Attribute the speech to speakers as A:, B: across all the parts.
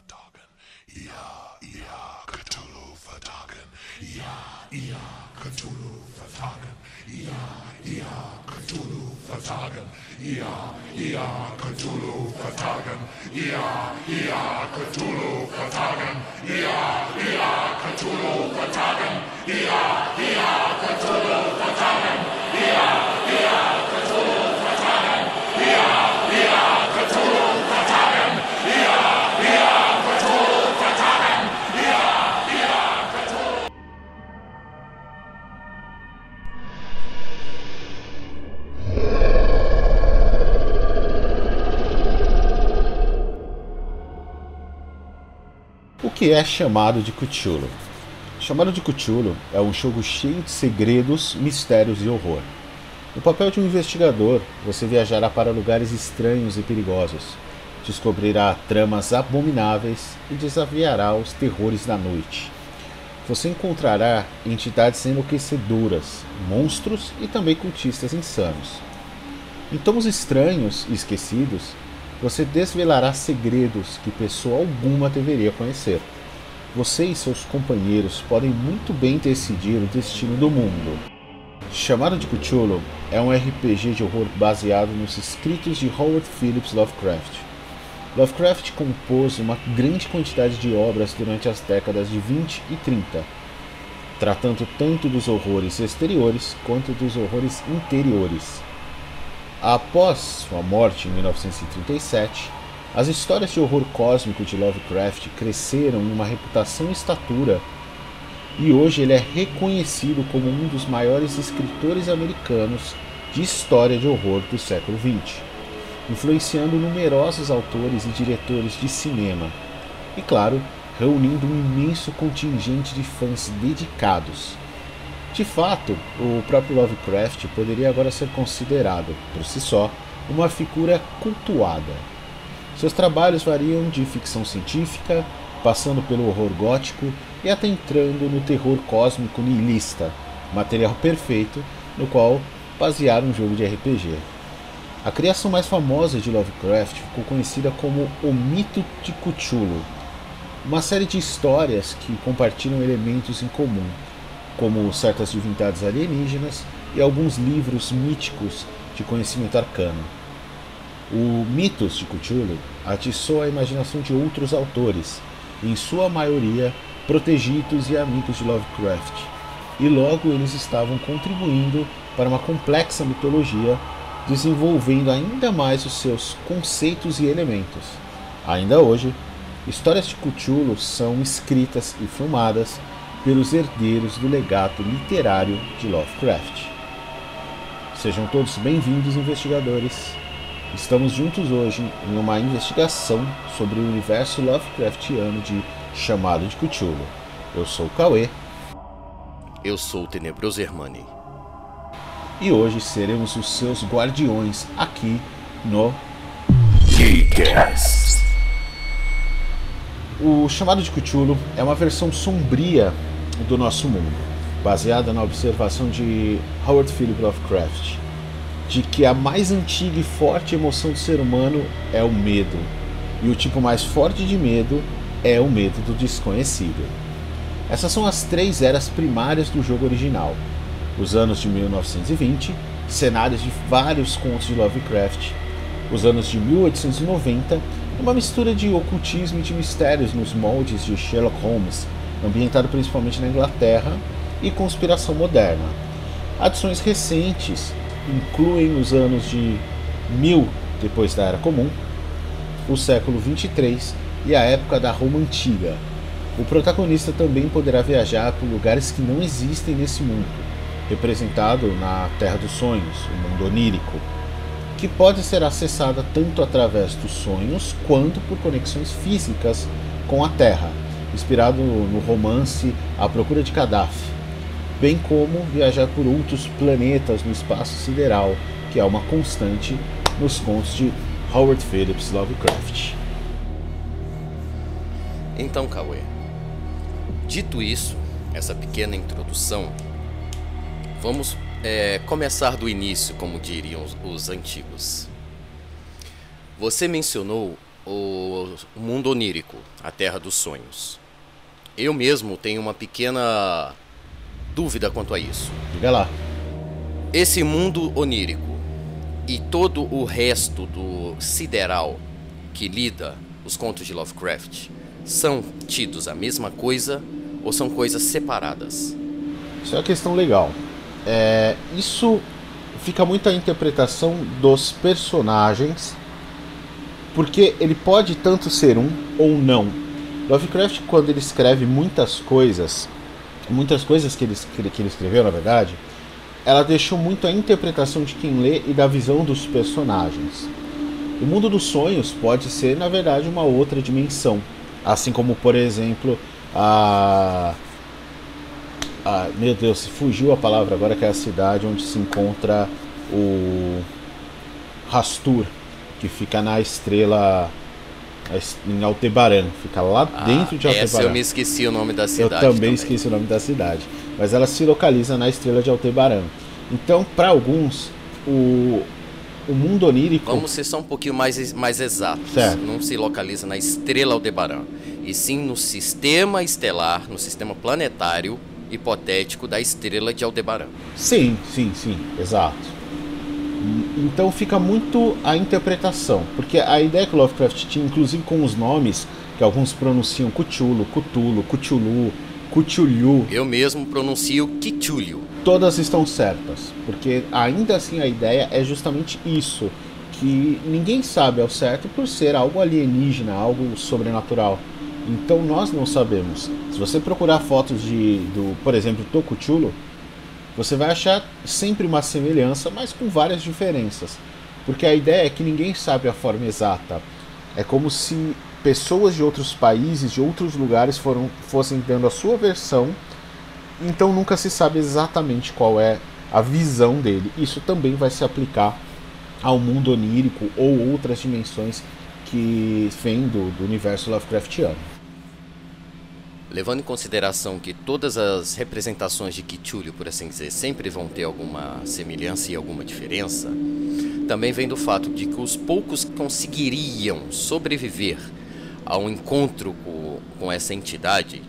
A: Fadagan. Ia, ia, Cthulhu Fadagan. Ia, ia, Cthulhu Fadagan. Ia, ia, Cthulhu Fadagan. Ia, ia, Cthulhu Fadagan. Ia, ia, Cthulhu Fadagan. Ia, ia, Cthulhu Fadagan. Ia, ia, Cthulhu
B: Fadagan. Que é chamado de Cthulhu? Chamado de Cthulhu é um jogo cheio de segredos, mistérios e horror. No papel de um investigador, você viajará para lugares estranhos e perigosos, descobrirá tramas abomináveis e desafiará os terrores da noite. Você encontrará entidades enlouquecedoras, monstros e também cultistas insanos. Em tomos estranhos e esquecidos, você desvelará segredos que pessoa alguma deveria conhecer. Você e seus companheiros podem muito bem decidir o destino do mundo. Chamado de Cthulhu é um RPG de horror baseado nos escritos de Howard Phillips Lovecraft. Lovecraft compôs uma grande quantidade de obras durante as décadas de 20 e 30, tratando tanto dos horrores exteriores quanto dos horrores interiores. Após sua morte em 1937, as histórias de horror cósmico de Lovecraft cresceram em uma reputação e estatura, e hoje ele é reconhecido como um dos maiores escritores americanos de história de horror do século XX, influenciando numerosos autores e diretores de cinema, e claro, reunindo um imenso contingente de fãs dedicados. De fato, o próprio Lovecraft poderia agora ser considerado, por si só, uma figura cultuada. Seus trabalhos variam de ficção científica, passando pelo horror gótico e até entrando no terror cósmico nihilista, material perfeito no qual basear um jogo de RPG. A criação mais famosa de Lovecraft ficou conhecida como O Mito de Cthulhu, uma série de histórias que compartilham elementos em comum, como certas divindades alienígenas e alguns livros míticos de conhecimento arcano. O Mitos de Cthulhu atiçou a imaginação de outros autores, em sua maioria protegidos e amigos de Lovecraft, e logo eles estavam contribuindo para uma complexa mitologia, desenvolvendo ainda mais os seus conceitos e elementos. Ainda hoje, histórias de Cthulhu são escritas e filmadas pelos herdeiros do legado literário de Lovecraft. Sejam todos bem-vindos, investigadores. Estamos juntos hoje em uma investigação sobre o universo Lovecraftiano de Chamado de Cthulhu. Eu sou o Cauê
C: Eu sou o Tenebroso Hermani.
B: e hoje seremos os seus guardiões aqui no
A: Geekcast.
B: O Chamado de Cthulhu é uma versão sombria do nosso mundo, baseada na observação de Howard Phillips Lovecraft, de que a mais antiga e forte emoção do ser humano é o medo, e o tipo mais forte de medo é o medo do desconhecido. Essas são as três eras primárias do jogo original: os anos de 1920, cenários de vários contos de Lovecraft, os anos de 1890, uma mistura de ocultismo e de mistérios nos moldes de Sherlock Holmes, ambientado principalmente na Inglaterra, e conspiração moderna. Adições recentes incluem os anos de 1000 depois da Era Comum, o século 23 e a época da Roma Antiga. O protagonista também poderá viajar por lugares que não existem nesse mundo, representado na Terra dos Sonhos, o mundo onírico, que pode ser acessada tanto através dos sonhos quanto por conexões físicas com a Terra, inspirado no romance A Procura de Gaddafi, bem como viajar por outros planetas no espaço sideral, que é uma constante nos contos de Howard Phillips Lovecraft.
C: Então, Cauê, dito isso, essa pequena introdução, vamos é, começar do início, como diriam os, os antigos. Você mencionou o mundo onírico, a Terra dos Sonhos. Eu mesmo tenho uma pequena dúvida quanto a isso.
B: Diga lá.
C: Esse mundo onírico e todo o resto do sideral que lida os contos de Lovecraft são tidos a mesma coisa ou são coisas separadas?
B: Isso é uma questão legal. É, isso fica muito à interpretação dos personagens, porque ele pode tanto ser um ou não. Lovecraft, quando ele escreve muitas coisas, muitas coisas que ele, que ele escreveu, na verdade, ela deixou muito a interpretação de quem lê e da visão dos personagens. O mundo dos sonhos pode ser, na verdade, uma outra dimensão. Assim como, por exemplo, a. a meu Deus, fugiu a palavra agora, que é a cidade onde se encontra o Rastur, que fica na estrela em Altebaran, fica lá ah, dentro de Altebaran. Essa
C: eu me esqueci o nome da cidade.
B: Eu também, também, esqueci o nome da cidade, mas ela se localiza na estrela de Altebaran. Então, para alguns, o, o mundo onírico.
C: Vamos ser só um pouquinho mais, mais exatos. Certo. Não se localiza na estrela Aldebaran, e sim no sistema estelar, no sistema planetário hipotético da estrela de Aldebaran.
B: Sim, sim, sim, exato. Então fica muito a interpretação, porque a ideia que Lovecraft tinha, inclusive com os nomes, que alguns pronunciam Cthulhu, Cthulhu, Cthulhu, Cthulhu.
C: Eu mesmo pronuncio Cthulhu.
B: Todas estão certas, porque ainda assim a ideia é justamente isso, que ninguém sabe ao certo por ser algo alienígena, algo sobrenatural. Então nós não sabemos. Se você procurar fotos de, do, por exemplo, Tokuchulo, você vai achar sempre uma semelhança, mas com várias diferenças. Porque a ideia é que ninguém sabe a forma exata. É como se pessoas de outros países, de outros lugares, foram, fossem dando a sua versão, então nunca se sabe exatamente qual é a visão dele. Isso também vai se aplicar ao mundo onírico ou outras dimensões que vêm do, do universo Lovecraftiano.
C: Levando em consideração que todas as representações de Cthulhu, por assim dizer, sempre vão ter alguma semelhança e alguma diferença, também vem do fato de que os poucos que conseguiriam sobreviver ao encontro com, com essa entidade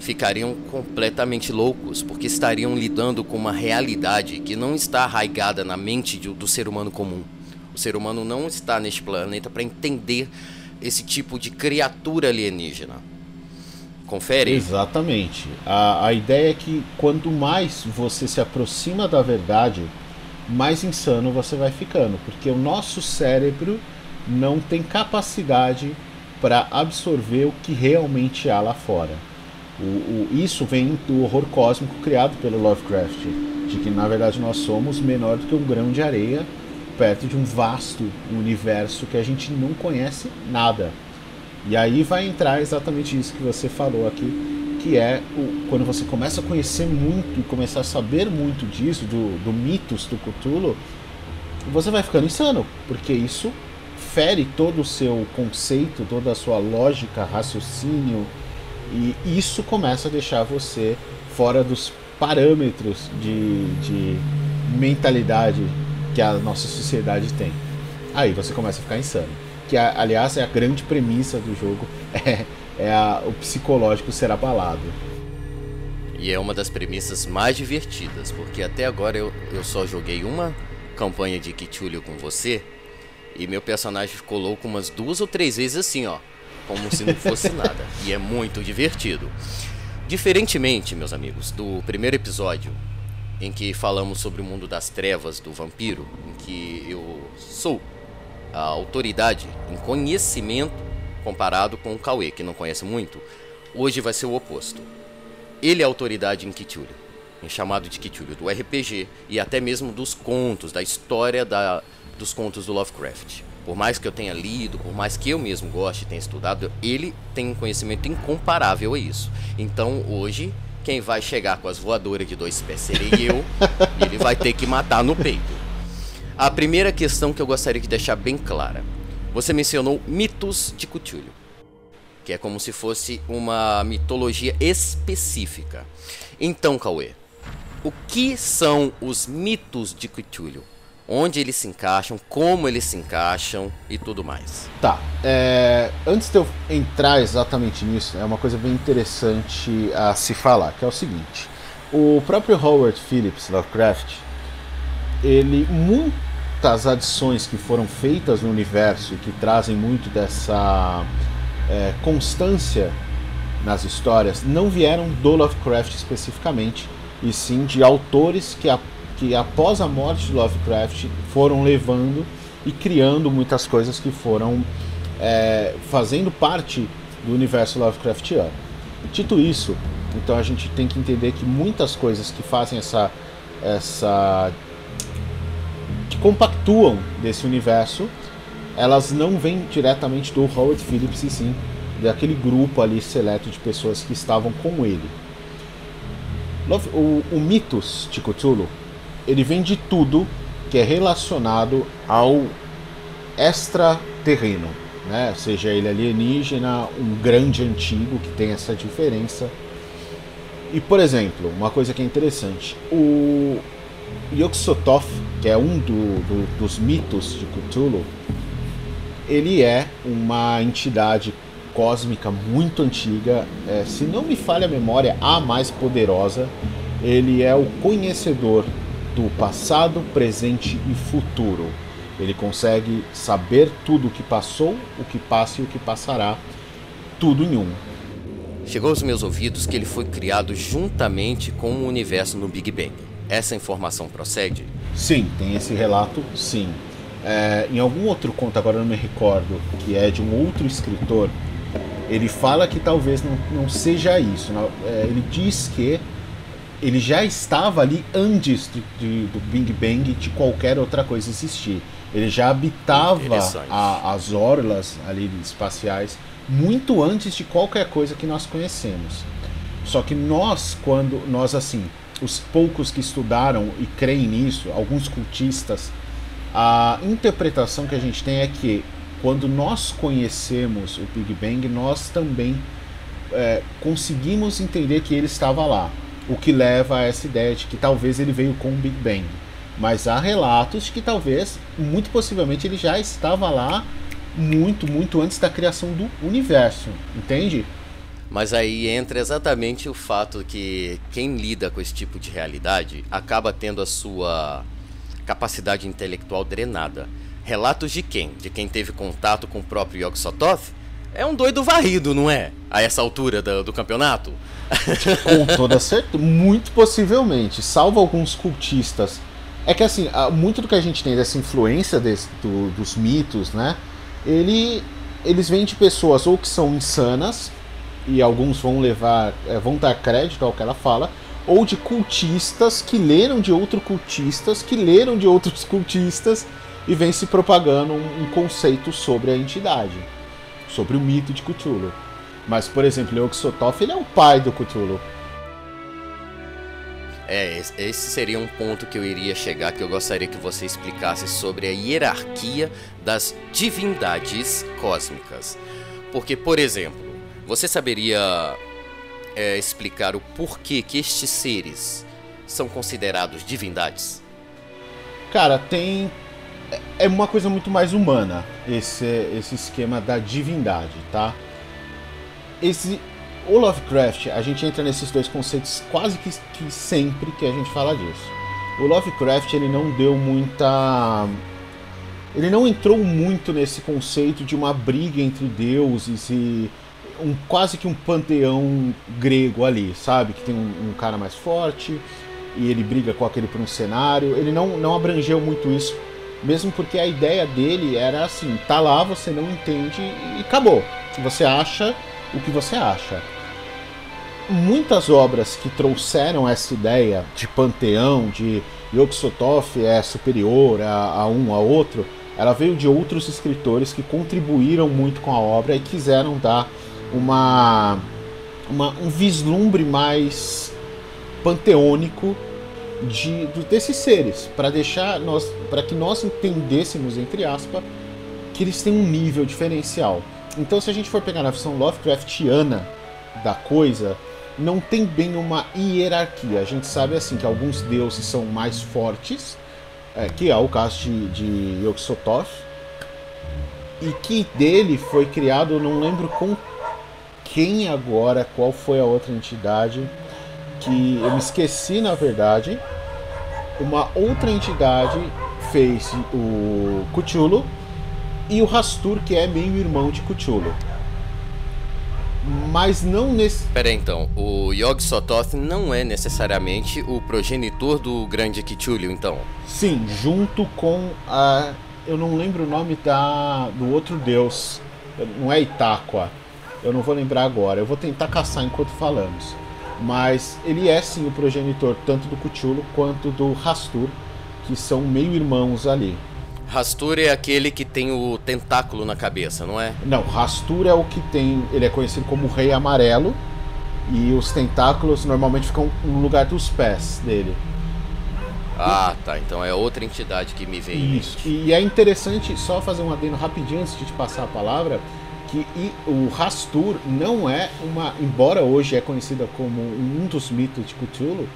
C: ficariam completamente loucos, porque estariam lidando com uma realidade que não está arraigada na mente de, do ser humano comum. O ser humano não está neste planeta para entender esse tipo de criatura alienígena. Confere?
B: Exatamente. A, a ideia é que quanto mais você se aproxima da verdade, mais insano você vai ficando, porque o nosso cérebro não tem capacidade para absorver o que realmente há lá fora. O, o, isso vem do horror cósmico criado pelo Lovecraft, de que na verdade nós somos menor do que um grão de areia perto de um vasto universo que a gente não conhece nada. E aí vai entrar exatamente isso que você falou aqui, que é o, quando você começa a conhecer muito e começar a saber muito disso, do, do mitos do Cthulhu, você vai ficando insano, porque isso fere todo o seu conceito, toda a sua lógica, raciocínio, e isso começa a deixar você fora dos parâmetros de, de mentalidade que a nossa sociedade tem. Aí você começa a ficar insano que aliás é a grande premissa do jogo, é, é a, o psicológico ser abalado.
C: E é uma das premissas mais divertidas, porque até agora eu, eu só joguei uma campanha de Cthulhu com você, e meu personagem ficou louco umas duas ou três vezes assim, ó, como se não fosse nada. E é muito divertido. Diferentemente, meus amigos, do primeiro episódio, em que falamos sobre o mundo das trevas do vampiro, em que eu sou a autoridade em conhecimento comparado com o Cauê, que não conhece muito, hoje vai ser o oposto. Ele é autoridade em Cthulhu, em chamado de Cthulhu, do RPG e até mesmo dos contos, da história da, dos contos do Lovecraft. Por mais que eu tenha lido, por mais que eu mesmo goste e tenha estudado, ele tem um conhecimento incomparável a isso. Então hoje, quem vai chegar com as voadoras de dois pés serei eu, e ele vai ter que matar no peito. A primeira questão que eu gostaria de deixar bem clara. Você mencionou mitos de Cthulhu, que é como se fosse uma mitologia específica. Então, Cauê, o que são os mitos de Cthulhu? onde eles se encaixam, como eles se encaixam e tudo mais.
B: Tá. É, antes de eu entrar exatamente nisso, é uma coisa bem interessante a se falar, que é o seguinte: o próprio Howard Phillips Lovecraft, ele muitas adições que foram feitas no universo e que trazem muito dessa é, constância nas histórias não vieram do Lovecraft especificamente, e sim de autores que, a, que após a morte de Lovecraft foram levando e criando muitas coisas que foram é, fazendo parte do universo Lovecraftiano. Dito isso, então a gente tem que entender que muitas coisas que fazem essa essa que compactuam desse universo, elas não vêm diretamente do Howard Phillips e sim daquele grupo ali seleto de pessoas que estavam com ele. O, o mitos de Cthulhu, ele vem de tudo que é relacionado ao extraterreno, né? seja ele alienígena, um grande antigo que tem essa diferença. E por exemplo, uma coisa que é interessante, o Yog-Sothoth, que é um do, do, dos mitos de Cthulhu, ele é uma entidade cósmica muito antiga, é, se não me falha a memória, a mais poderosa. Ele é o conhecedor do passado, presente e futuro. Ele consegue saber tudo o que passou, o que passa e o que passará, tudo em um.
C: Chegou aos meus ouvidos que ele foi criado juntamente com o universo no Big Bang. Essa informação procede?
B: Sim, tem esse relato, sim. É, em algum outro conto, agora eu não me recordo, que é de um outro escritor, ele fala que talvez não, não seja isso. É, ele diz que ele já estava ali antes de, de, do Big Bang de qualquer outra coisa existir. Ele já habitava a, as orlas ali espaciais muito antes de qualquer coisa que nós conhecemos. Só que nós, quando nós assim, os poucos que estudaram e creem nisso, alguns cultistas, a interpretação que a gente tem é que quando nós conhecemos o Big Bang, nós também é, conseguimos entender que ele estava lá. O que leva a essa ideia de que talvez ele veio com o Big Bang. Mas há relatos de que talvez, muito possivelmente, ele já estava lá muito, muito antes da criação do universo. Entende?
C: Mas aí entra exatamente o fato que quem lida com esse tipo de realidade acaba tendo a sua capacidade intelectual drenada. Relatos de quem? De quem teve contato com o próprio Yog Sothoth? É um doido varrido, não é? A essa altura do, do campeonato?
B: com toda certeza, muito possivelmente. Salvo alguns cultistas. É que assim, muito do que a gente tem dessa influência desse, do, dos mitos, né? Ele, eles vêm de pessoas ou que são insanas, e alguns vão levar, é, vão dar crédito ao que ela fala, ou de cultistas que leram de outros cultistas, que leram de outros cultistas e vem se propagando um, um conceito sobre a entidade, sobre o mito de Cthulhu. Mas, por exemplo, Yog Sothoth, ele é o pai do Cthulhu.
C: É, esse seria um ponto que eu iria chegar, que eu gostaria que você explicasse sobre a hierarquia das divindades cósmicas. Porque, por exemplo, você saberia é, explicar o porquê que estes seres são considerados divindades?
B: Cara, tem é uma coisa muito mais humana esse, esse esquema da divindade, tá? Esse, o Lovecraft, a gente entra nesses dois conceitos quase que, que sempre que a gente fala disso. O Lovecraft ele não deu muita ele não entrou muito nesse conceito de uma briga entre deuses e um quase que um panteão grego ali, sabe? Que tem um, um cara mais forte e ele briga com aquele por um cenário. Ele não, não abrangeu muito isso mesmo porque a ideia dele era assim: tá lá, você não entende e acabou. Você acha o que você acha. Muitas obras que trouxeram essa ideia de panteão, de Yog Sothoth é superior a, a um a outro, ela veio de outros escritores que contribuíram muito com a obra e quiseram dar uma, uma um vislumbre mais panteônico de, desses seres, para deixar nós, para que nós entendêssemos entre aspas que eles têm um nível diferencial. Então, se a gente for pegar na visão Lovecraftiana da coisa, não tem bem uma hierarquia. A gente sabe assim que alguns deuses são mais fortes é, que é o caso de, de Yog-Sothoth, e que dele foi criado, não lembro com quem agora, qual foi a outra entidade, que eu me esqueci na verdade, uma outra entidade fez o Cthulhu e o Rastur, que é meio irmão de Cthulhu. Mas não nesse.
C: Pera aí, então, o Yog Sothoth não é necessariamente o progenitor do grande Cthulhu, então?
B: Sim, junto com a. Eu não lembro o nome da do outro deus. Não é Itaqua. Eu não vou lembrar agora. Eu vou tentar caçar enquanto falamos. Mas ele é sim o progenitor tanto do Cthulhu quanto do Rastur, que são meio irmãos ali.
C: Rastur é aquele que tem o tentáculo na cabeça, não é?
B: Não, Rastur é o que tem. Ele é conhecido como Rei Amarelo. E os tentáculos normalmente ficam no lugar dos pés dele.
C: Ah, tá. Então é outra entidade que me vem.
B: Isso. E é interessante, só fazer um adendo rapidinho antes de te passar a palavra, que o Rastur não é uma. Embora hoje é conhecida como um dos mitos de Cthulhu,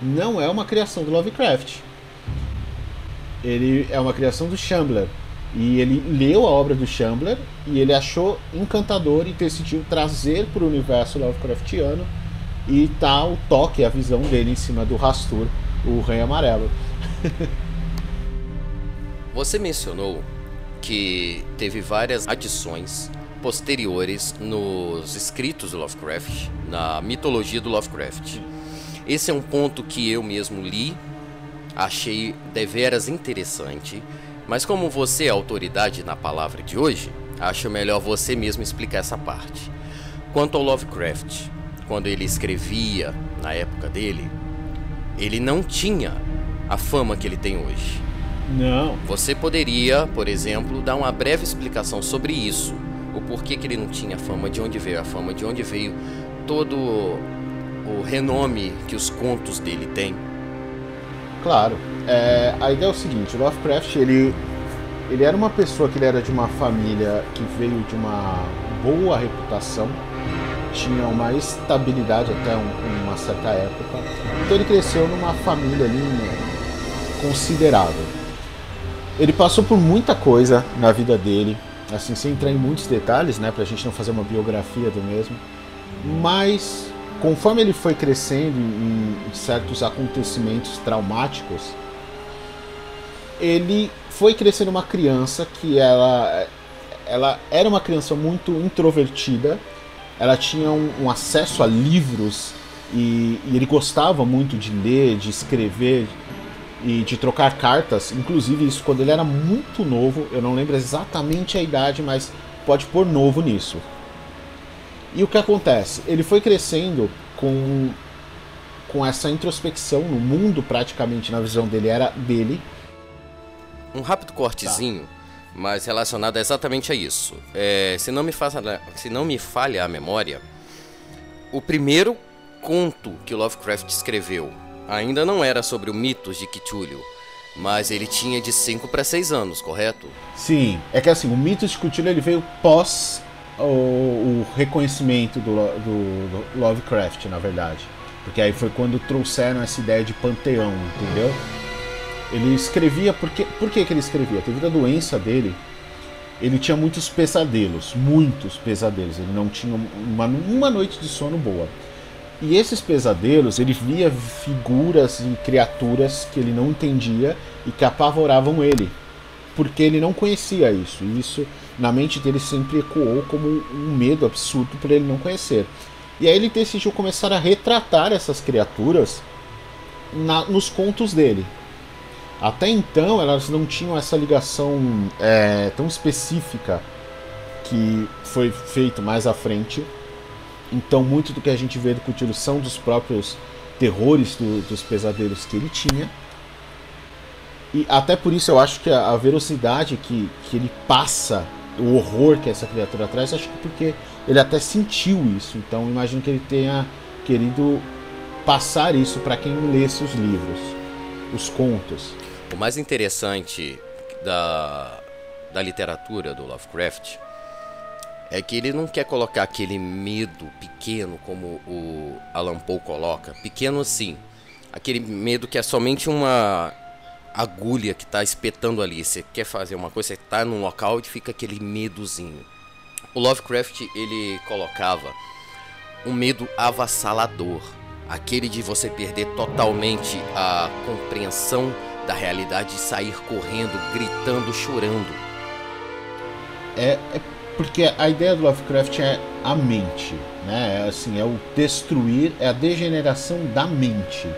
B: não é uma criação do Lovecraft ele é uma criação do Chambler. E ele leu a obra do Chambler e ele achou encantador e decidiu trazer para o universo Lovecraftiano e tá o toque, a visão dele em cima do Rastur, o Rei Amarelo.
C: Você mencionou que teve várias adições posteriores nos escritos do Lovecraft, na mitologia do Lovecraft. Esse é um ponto que eu mesmo li achei deveras interessante, mas como você é autoridade na palavra de hoje, acho melhor você mesmo explicar essa parte. Quanto ao Lovecraft, quando ele escrevia na época dele, ele não tinha a fama que ele tem hoje.
B: Não.
C: Você poderia, por exemplo, dar uma breve explicação sobre isso. O porquê que ele não tinha fama, de onde veio a fama, de onde veio todo o renome que os contos dele têm.
B: Claro. É, a ideia é o seguinte, o Lovecraft, ele, ele era uma pessoa que ele era de uma família que veio de uma boa reputação, tinha uma estabilidade até um, uma certa época. Então ele cresceu numa família ali né, considerável. Ele passou por muita coisa na vida dele, assim, sem entrar em muitos detalhes, né, pra gente não fazer uma biografia do mesmo. Mas conforme ele foi crescendo em, certos acontecimentos traumáticos, ele foi crescendo uma criança que ela, ela era uma criança muito introvertida, ela tinha um, um acesso a livros e, e, ele gostava muito de ler, de escrever e de trocar cartas, inclusive isso quando ele era muito novo, eu não lembro exatamente a idade, mas pode pôr novo nisso. E o que acontece? Ele foi crescendo com, com essa introspecção no mundo, praticamente na visão dele era dele.
C: Um rápido cortezinho, tá. mas relacionado exatamente a isso. É, se, não me faça, se não me falha a memória, o primeiro conto que Lovecraft escreveu ainda não era sobre o mitos de Cthulhu, mas ele tinha de 5 para 6 anos, correto?
B: Sim, é que assim, o mito de Cthulhu ele veio pós o, o reconhecimento do, do, do, Lovecraft, na verdade. Porque aí foi quando trouxeram essa ideia de panteão, entendeu? Ele escrevia, porque, por que, que ele escrevia? Devido à doença dele, ele tinha muitos pesadelos, muitos pesadelos. Ele não tinha uma, uma noite de sono boa. E esses pesadelos, ele via figuras e criaturas que ele não entendia e que apavoravam ele, porque ele não conhecia isso. E isso na mente dele sempre ecoou como um medo absurdo por ele não conhecer. E aí ele decidiu começar a retratar essas criaturas na, nos contos dele. Até então elas não tinham essa ligação é, tão específica que foi feito mais à frente. Então muito do que a gente vê do Cthulhu são dos próprios terrores do, dos pesadelos que ele tinha. E até por isso eu acho que a, a velocidade que, que ele passa o horror que essa criatura traz, acho que porque ele até sentiu isso. Então imagino que ele tenha querido passar isso para quem lesse os livros, os contos.
C: O mais interessante da, da literatura do Lovecraft é que ele não quer colocar aquele medo pequeno como o Alan Poe coloca, pequeno assim, aquele medo que é somente uma agulha que está espetando ali. Você quer fazer uma coisa, você está num local e fica aquele medozinho. O Lovecraft ele colocava um medo avassalador, aquele de você perder totalmente a compreensão da realidade e sair correndo, gritando, chorando.
B: É, é porque a ideia do Lovecraft é a mente, né? É assim, é o destruir, é a degeneração da mente.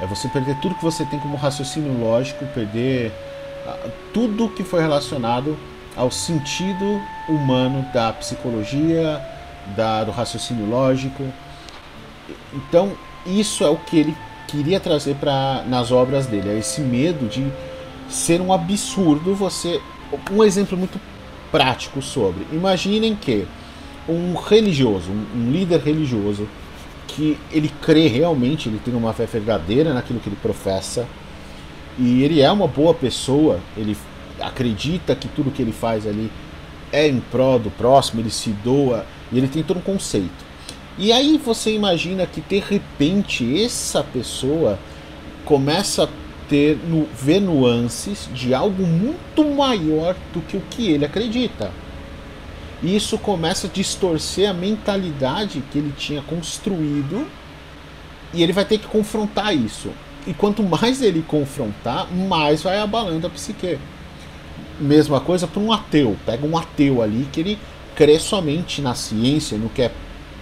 B: É você perder tudo que você tem como raciocínio lógico, perder uh, tudo que foi relacionado ao sentido humano da psicologia, da, do raciocínio lógico. Então, isso é o que ele queria trazer para nas obras dele, é esse medo de ser um absurdo você um exemplo muito prático sobre. Imaginem que um religioso, um, líder religioso que ele crê realmente, ele tem uma fé verdadeira naquilo que ele professa e ele é uma boa pessoa, ele acredita que tudo que ele faz ali é em prol do próximo, ele se doa e ele tem todo um conceito. E aí você imagina que de repente essa pessoa começa a ter no, ver nuances de algo muito maior do que o que ele acredita. E isso começa a distorcer a mentalidade que ele tinha construído e ele vai ter que confrontar isso. E quanto mais ele confrontar, mais vai abalando a psique. Mesma coisa para um ateu. Pega um ateu ali que ele crê somente na ciência, no que é,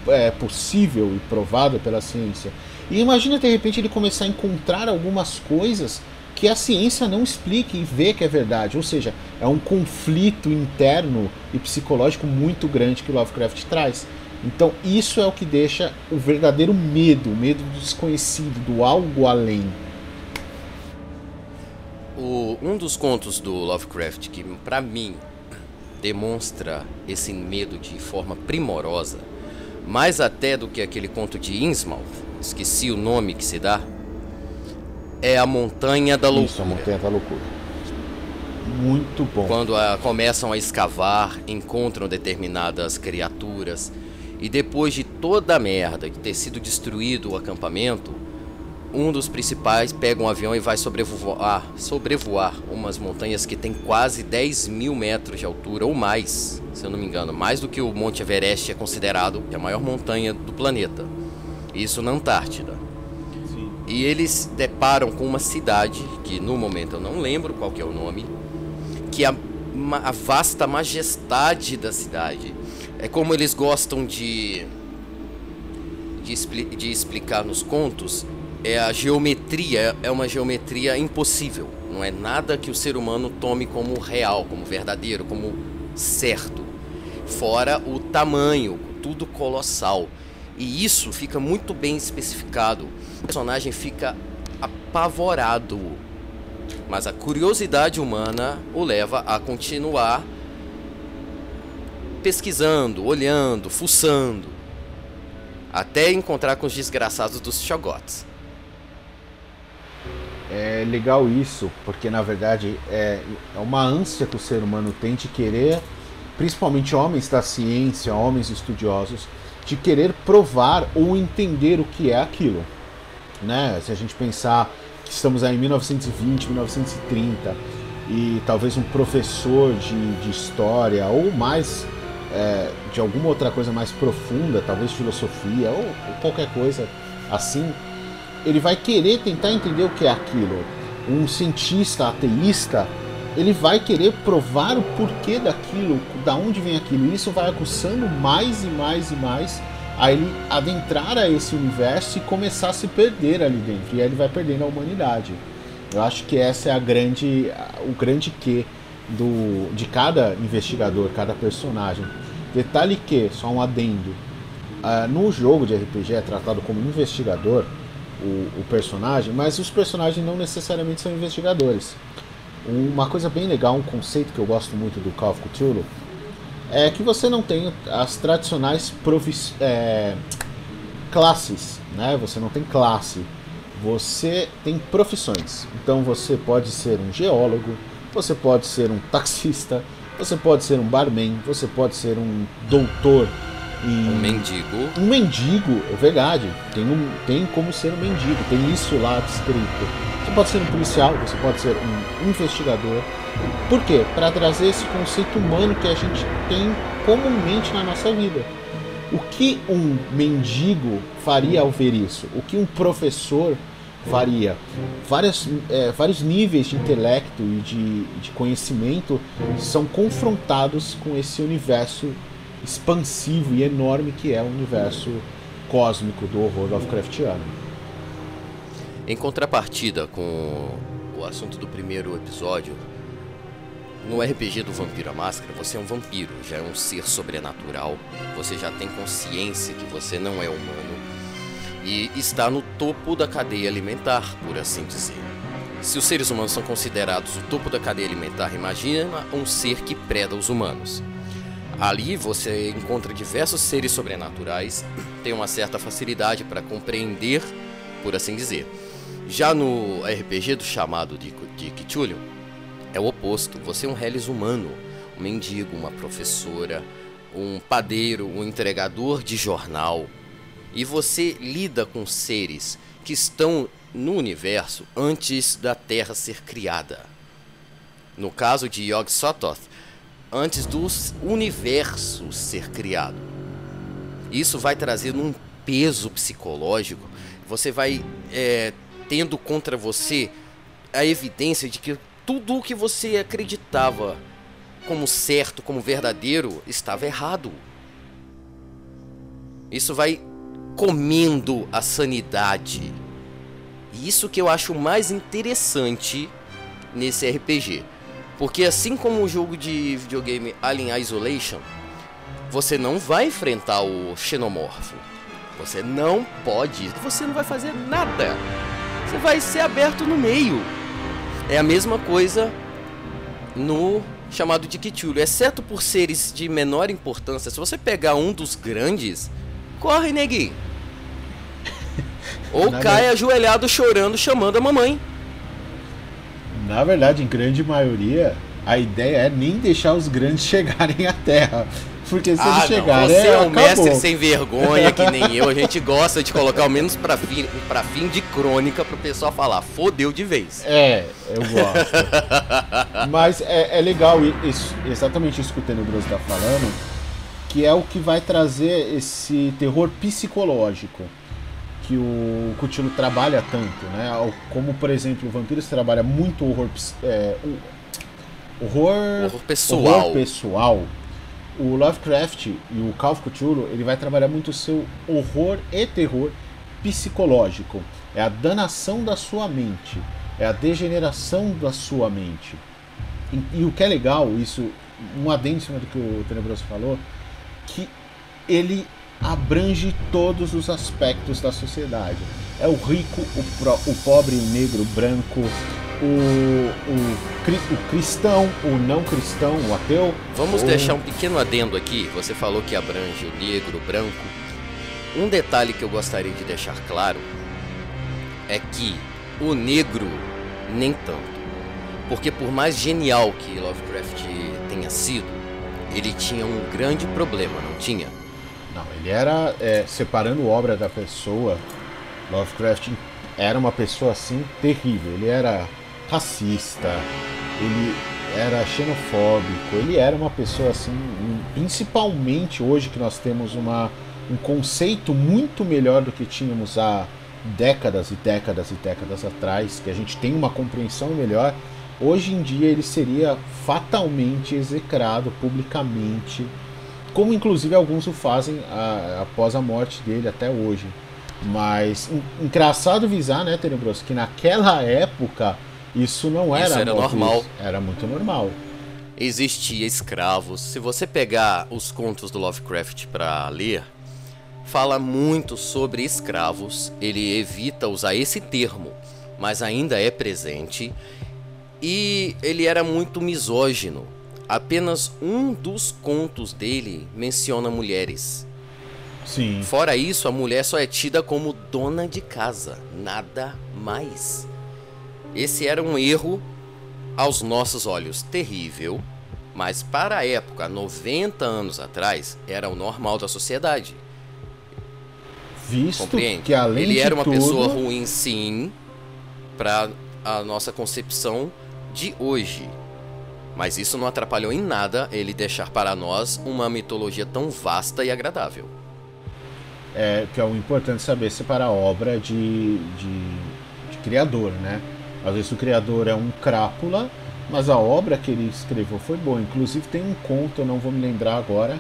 B: é possível e provado pela ciência. E imagina de repente ele começar a encontrar algumas coisas que a ciência não explica e vê que é verdade. Ou seja, é um conflito interno e psicológico muito grande que Lovecraft traz. Então isso é o que deixa o verdadeiro medo, o medo do desconhecido, do algo além.
C: O, um dos contos do Lovecraft que para mim demonstra esse medo de forma primorosa, mais até do que aquele conto de Innsmouth, esqueci o nome que se dá, é a Montanha da Loucura.
B: Isso, a Montanha da Loucura. Muito bom.
C: Quando a, começam a escavar, encontram determinadas criaturas e depois de toda a merda de ter sido destruído o acampamento, um dos principais pega um avião e vai sobrevoar, sobrevoar umas montanhas que tem quase 10 mil metros de altura ou mais, se eu não me engano, mais do que o Monte Everest é considerado a maior montanha do planeta. Isso na Antártida. Sim. E eles deparam com uma cidade que no momento eu não lembro qual que é o nome, que é a, a vasta majestade da cidade é como eles gostam de de, expli de explicar nos contos é a geometria, é uma geometria impossível. Não é nada que o ser humano tome como real, como verdadeiro, como certo. Fora o tamanho, tudo colossal. E isso fica muito bem especificado. O personagem fica apavorado. Mas a curiosidade humana o leva a continuar pesquisando, olhando, fuçando, até encontrar com os desgraçados dos Shogots.
B: É legal isso, porque na verdade é, é uma ânsia que o ser humano tem de querer, principalmente homens da ciência, homens estudiosos, de querer provar ou entender o que é aquilo. Né? Se a gente pensar que estamos aí em 1920, 1930 e talvez um professor de, de história ou mais é, de alguma outra coisa mais profunda, talvez filosofia ou, ou qualquer coisa assim, ele vai querer tentar entender o que é aquilo. Um cientista ateísta, ele vai querer provar o porquê daquilo, da onde vem aquilo. E isso vai acuçando mais e mais e mais a ele adentrar a esse universo e começar a se perder ali dentro. E aí ele vai perdendo a humanidade. Eu acho que essa é a grande, o grande quê do, de cada investigador, cada personagem. Detalhe que, só um adendo, uh, no jogo de RPG é tratado como investigador, o, o personagem, mas os personagens não necessariamente são investigadores. Uma coisa bem legal, um conceito que eu gosto muito do Call of Cthulhu, é que você não tem as tradicionais é, classes, né? Você não tem classe, você tem profissões. Então você pode ser um geólogo, você pode ser um taxista, você pode ser um barman, você pode ser um doutor
C: E um mendigo.
B: Um mendigo, é verdade. Tem, um, tem como ser um mendigo, tem isso lá descrito. Você pode ser um policial, você pode ser um investigador. Por quê? Para trazer esse conceito humano que a gente tem comumente na nossa vida. O que um mendigo faria ao ver isso? O que um professor faria? Várias, é, vários níveis de intelecto e de, de conhecimento são confrontados com esse universo expansivo e enorme que é o universo cósmico do horror Lovecraftiano.
C: Em contrapartida com o assunto do primeiro episódio, no RPG do Vampiro à Máscara, você é um vampiro, já é um ser sobrenatural, você já tem consciência que você não é humano e está no topo da cadeia alimentar, por assim dizer. Se os seres humanos são considerados o topo da cadeia alimentar, imagina um ser que preda os humanos. Ali você encontra diversos seres sobrenaturais, tem uma certa facilidade para compreender, por assim dizer. Já no RPG do chamado de, de é o oposto. Você é um reles humano, um mendigo, uma professora, um padeiro, um entregador de jornal. E você lida com seres que estão no universo antes da Terra ser criada. No caso de Yog Sothoth, antes do universo ser criado. Isso vai trazer um peso psicológico. Você vai é, tendo contra você a evidência de que tudo o que você acreditava como certo, como verdadeiro, estava errado. Isso vai comendo a sanidade. E isso que eu acho mais interessante nesse RPG. Porque assim como o jogo de videogame Alien Isolation, você não vai enfrentar o xenomorfo. Você não pode, você não vai fazer nada. Você vai ser aberto no meio. É a mesma coisa no chamado de Cthulhu, exceto por seres de menor importância. Se você pegar um dos grandes, corre, neguinho. Ou cai ajoelhado chorando, chamando a mamãe.
B: Na verdade, em grande maioria, a ideia é nem deixar os grandes chegarem à Terra. Porque se ah, eles chegarem.
C: Você
B: é um
C: acabou. mestre sem vergonha, que nem eu. A gente gosta de colocar ao menos pra fim, pra fim de crônica pro pessoal falar, fodeu de vez.
B: É, eu gosto. Mas é, é legal isso, exatamente isso que o Tenebroso tá falando, que é o que vai trazer esse terror psicológico que o Cthulhu trabalha tanto, né? Como, por exemplo, o Vampiros trabalha muito horror, é, horror,
C: horror pessoal.
B: Horror pessoal. O Lovecraft e o Call of Cthulhu, ele vai trabalhar muito o seu horror e terror psicológico. É a danação da sua mente, é a degeneração da sua mente. E, e o que é legal, isso, um adendo do que o Tenebroso falou, que ele abrange todos os aspectos da sociedade. É o rico, o, pro, o pobre, o negro, o branco, o, o, o, cristão, o não cristão, o ateu.
C: Vamos o... deixar um pequeno adendo aqui. Você falou que abrange o negro, o branco. Um detalhe que eu gostaria de deixar claro é que o negro nem tanto. Porque por mais genial que Lovecraft tenha sido, ele tinha um grande problema, não tinha?
B: Não, ele era é, separando obra da pessoa. Lovecraft era uma pessoa assim terrível. Ele era racista, ele era xenofóbico, ele era uma pessoa assim, principalmente hoje que nós temos uma, um conceito muito melhor do que tínhamos há décadas e décadas e décadas atrás, que a gente tem uma compreensão melhor. Hoje em dia ele seria fatalmente execrado publicamente como inclusive alguns o fazem a, após a morte dele até hoje. Mas engraçado visar, né, Tenebroso, que naquela época isso não era,
C: isso era normal.
B: Era muito normal.
C: Existia escravos. Se você pegar os contos do Lovecraft para ler, fala muito sobre escravos. Ele evita usar esse termo, mas ainda é presente. E ele era muito misógino apenas um dos contos dele menciona mulheres.
B: Sim.
C: Fora isso, a mulher só é tida como dona de casa, nada mais. Esse era um erro aos nossos olhos terrível, Mas para a época, 90 anos atrás, era o normal da sociedade.
B: Visto
C: Compreende?
B: que além
C: Ele era uma
B: tudo,
C: pessoa ruim, sim, para a nossa concepção de hoje. Mas isso não atrapalhou em nada ele deixar para nós uma mitologia tão vasta e agradável.
B: é, que é o importante saber separar a obra de, de, de criador, né? Às vezes o criador é um crápula, mas a obra que ele escreveu foi boa. Inclusive tem um conto, eu não vou me lembrar agora,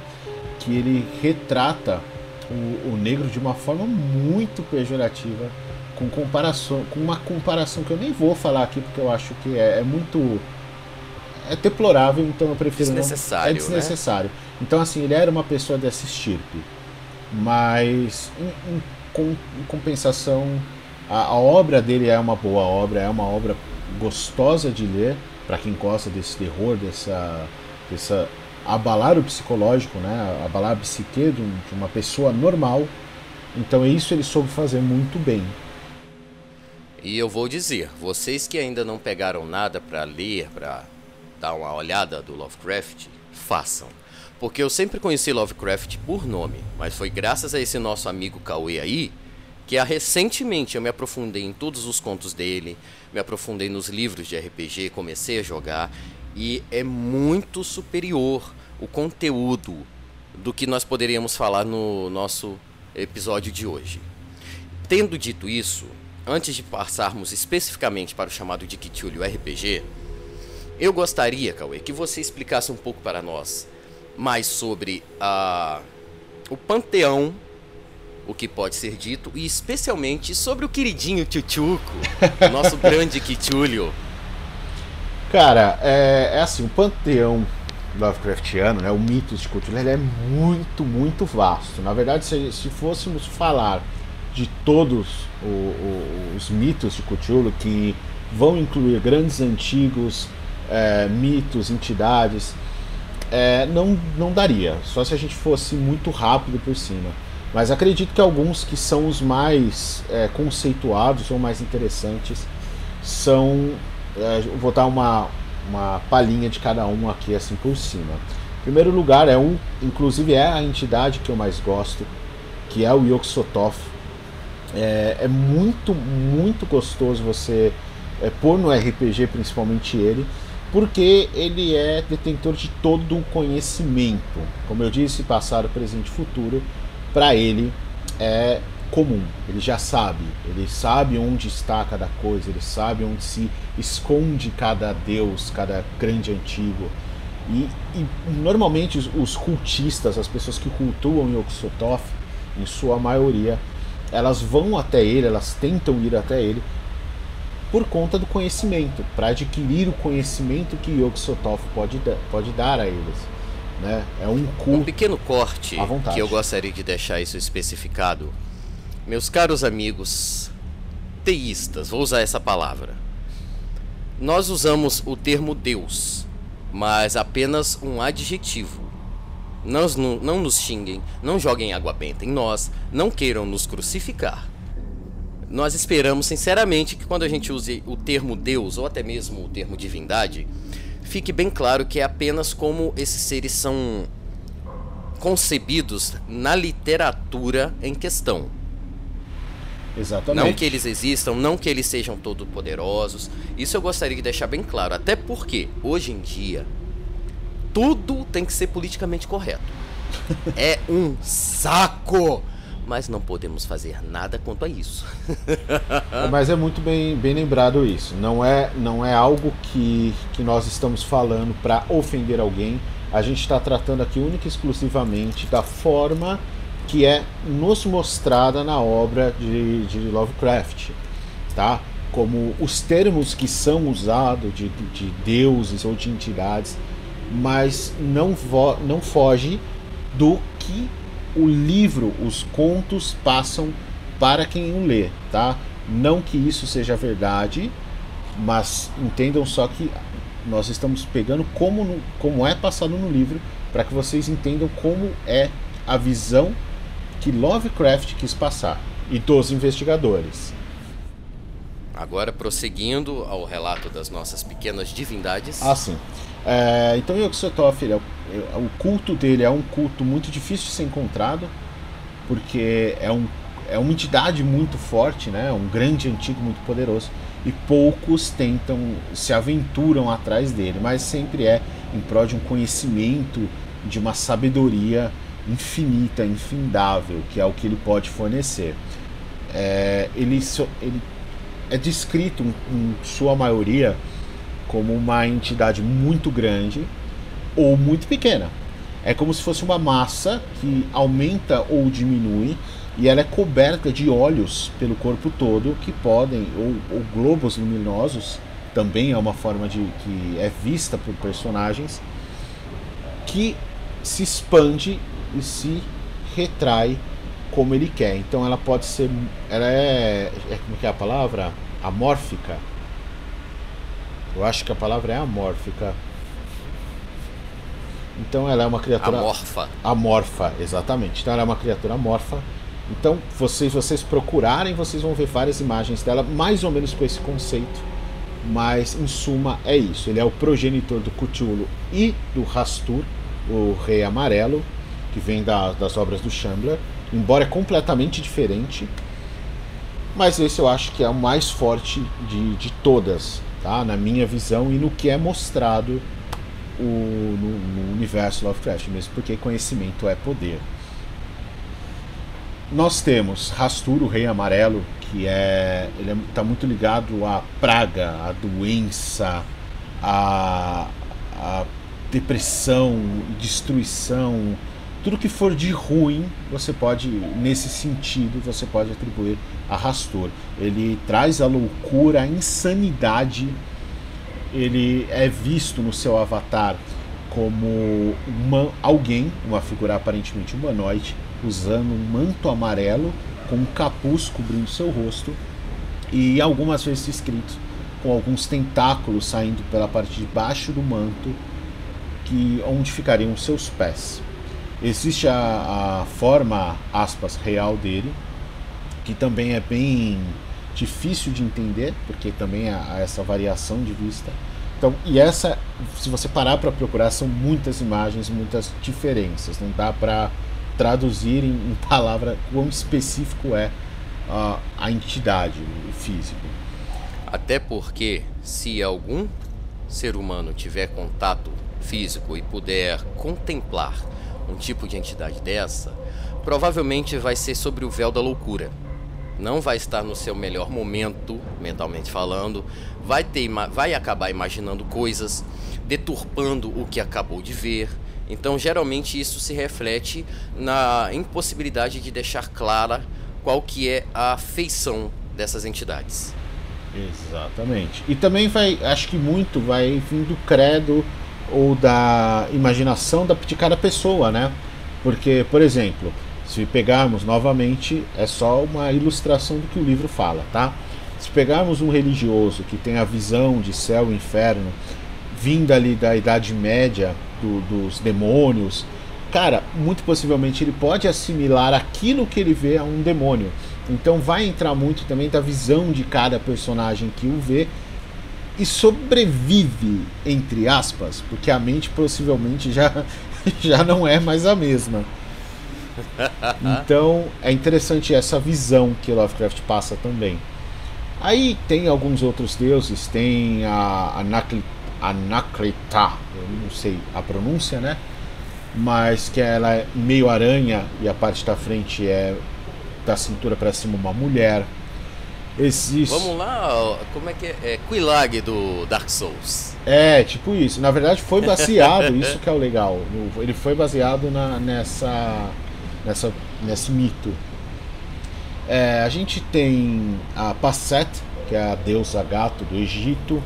B: que ele retrata o, o negro de uma forma muito pejorativa, com comparação, com uma comparação que eu nem vou falar aqui porque eu acho que é, é muito é deplorável, então eu prefiro não-
C: Desnecessário,
B: é
C: né?
B: desnecessário. Então assim, ele era uma pessoa dessa estirpe, mas em, em com- em compensação a, a obra dele é uma boa obra, é uma obra gostosa de ler para quem gosta desse terror, dessa dessa abalar o psicológico, né? Abalar a psique de, um- de uma pessoa normal. Então isso ele soube fazer muito bem.
C: E eu vou dizer, vocês que ainda não pegaram nada para ler, para dar uma olhada do Lovecraft, façam. Porque eu sempre conheci Lovecraft por nome, mas foi graças a esse nosso amigo Cauê aí que recentemente eu me aprofundei em todos os contos dele, me aprofundei nos livros de RPG, comecei a jogar e é muito superior o conteúdo do que nós poderíamos falar no nosso episódio de hoje. Tendo dito isso, antes de passarmos especificamente para o chamado de Cthulhu RPG, eu gostaria, Cauê, que você explicasse um pouco para nós mais sobre a, o panteão, o que pode ser dito, e especialmente sobre o queridinho Tchutchuco, o nosso grande Cthulhu.
B: Cara, é, é assim, o panteão Lovecraftiano, né, o mitos de Cthulhu, ele é muito, muito vasto. Na verdade, se, se fôssemos falar de todos o- o- os mitos de Cthulhu, que vão incluir grandes antigos, é, mitos, entidades, é, não, não daria, só se a gente fosse muito rápido por cima. Mas acredito que alguns que são os mais é, conceituados ou mais interessantes são. é, vou dar uma, uma palhinha de cada um aqui assim por cima. Em primeiro lugar, é um, inclusive é a entidade que eu mais gosto, que é o Yog-Sothoth. É, é muito, muito gostoso você é, pôr no RPG, principalmente ele, porque ele é detentor de todo o conhecimento. Como eu disse, passado, presente e futuro, para ele é comum. Ele já sabe, ele sabe onde está cada coisa, ele sabe onde se esconde cada deus, cada grande antigo. E, e normalmente os, os cultistas, as pessoas que cultuam Yog-Sothoth, em sua maioria, elas vão até ele, elas tentam ir até ele por conta do conhecimento, para adquirir o conhecimento que Yog-Sothoth pode, da- pode dar a eles. Né? É um
C: Um
B: culto.
C: pequeno corte que eu gostaria de deixar isso especificado. Meus caros amigos teístas, vou usar essa palavra. Nós usamos o termo Deus, mas apenas um adjetivo. Não, não, não nos xinguem, não joguem água benta em nós, não queiram nos crucificar. Nós esperamos sinceramente que quando a gente use o termo Deus ou até mesmo o termo divindade, fique bem claro que é apenas como esses seres são concebidos na literatura em questão.
B: Exatamente.
C: Não que eles existam, não que eles sejam todo poderosos. Isso eu gostaria de deixar bem claro, até porque hoje em dia tudo tem que ser politicamente correto. É um saco, mas não podemos fazer nada quanto a isso.
B: Mas é muito bem, bem lembrado isso. Não é, não é algo que, que nós estamos falando para ofender alguém. A gente está tratando aqui única e exclusivamente da forma que é nos mostrada na obra de, de Lovecraft, tá? Como os termos que são usados de, de deuses ou de entidades, mas não, vo, não foge do que o livro, os contos passam para quem o lê, tá? Não que isso seja verdade, mas entendam só que nós estamos pegando como, no- como é passado no livro para que vocês entendam como é a visão que Lovecraft quis passar e dos investigadores.
C: Agora prosseguindo ao relato das nossas pequenas divindades.
B: Assim, É, então Yog-Sothoth, é, é, o culto dele é um culto muito difícil de ser encontrado, porque é, um, é uma entidade muito forte, né? um grande antigo muito poderoso, e poucos tentam, se aventuram atrás dele, mas sempre é em prol de um conhecimento, de uma sabedoria infinita, infindável, que é o que ele pode fornecer. É, ele, ele é descrito em sua maioria como uma entidade muito grande ou muito pequena. É como se fosse uma massa que aumenta ou diminui e ela é coberta de olhos pelo corpo todo que podem, ou, ou globos luminosos, também é uma forma de que é vista por personagens, que se expande e se retrai como ele quer. Então ela pode ser, ela é, é como que é a palavra? Amórfica. Eu acho que a palavra é amórfica. Então ela é uma criatura
C: amorfa.
B: Amorfa, exatamente. Então ela é uma criatura amorfa. Então, vocês vocês procurarem, vocês vão ver várias imagens dela mais ou menos com esse conceito. Mas em suma é isso. Ele é o progenitor do Cthulhu e do Rastur, o Rei Amarelo, que vem da, das obras do Shambler, embora é completamente diferente. Mas esse eu acho que é o mais forte de, de todas, tá? na minha visão e no que é mostrado o, no, no universo Lovecraft, mesmo porque conhecimento é poder. Nós temos Rastur, o Rei Amarelo, que é ele está é, tá muito ligado à praga, à doença, à, à depressão, destruição, tudo que for de ruim, você pode, nesse sentido, você pode atribuir a Rastor. Ele traz a loucura, a insanidade. Ele é visto no seu avatar como uma, alguém, uma figura aparentemente humanoide, usando um manto amarelo com um capuz cobrindo seu rosto e algumas vezes escrito com alguns tentáculos saindo pela parte de baixo do manto que onde ficariam seus pés. Existe a, a forma, aspas, real dele, que também é bem difícil de entender, porque também há essa variação de vista. Então, e essa, se você parar para procurar, são muitas imagens, muitas diferenças. Não dá para traduzir em, em palavra quão específico é a, a entidade, o físico.
C: Até porque, se algum ser humano tiver contato físico e puder contemplar um tipo de entidade dessa, provavelmente vai ser sobre o véu da loucura. Não vai estar no seu melhor momento, mentalmente falando, vai, ter, vai acabar imaginando coisas, deturpando o que acabou de ver. Então, geralmente isso se reflete na impossibilidade de deixar clara qual que é a feição dessas entidades.
B: Exatamente. E também vai, acho que muito vai vir do credo ou da imaginação de cada pessoa, né? Porque, por exemplo, se pegarmos novamente, é só uma ilustração do que o livro fala, tá? Se pegarmos um religioso que tem a visão de céu e inferno, vinda ali da Idade Média, do, dos demônios, cara, muito possivelmente ele pode assimilar aquilo que ele vê a um demônio. Então vai entrar muito também da visão de cada personagem que o vê e sobrevive, entre aspas, porque a mente possivelmente já, já não é mais a mesma. Então é interessante essa visão que Lovecraft passa também. Aí tem alguns outros deuses, tem a Anakleta, eu não sei a pronúncia, né? Mas que ela é meio aranha e a parte da frente é da cintura para cima uma mulher.
C: Existe. Vamos lá, como é que é? É Quilag do Dark Souls.
B: É, tipo isso. Na verdade foi baseado, isso que é o legal. Ele foi baseado na, nessa, nessa, nesse mito. É, a gente tem a Passet, que é a deusa gato do Egito.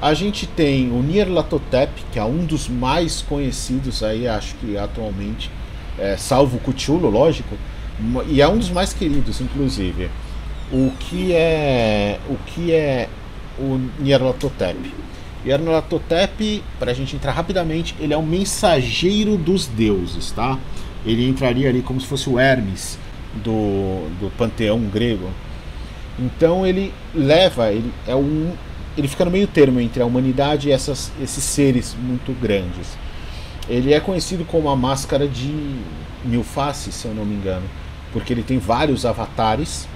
B: A gente tem o Nyarlathotep, que é um dos mais conhecidos aí, acho que atualmente, é, salvo o Cthulhu, lógico, e é um dos mais queridos, inclusive o que é o que é o Nyarlathotep. Nyarlathotep, para a gente entrar rapidamente, ele é o mensageiro dos deuses, tá? Ele entraria ali como se fosse o Hermes do, do panteão grego. Então ele leva, ele é um ele fica no meio termo entre a humanidade e essas, esses seres muito grandes. Ele é conhecido como a máscara de mil faces, se eu não me engano, porque ele tem vários avatares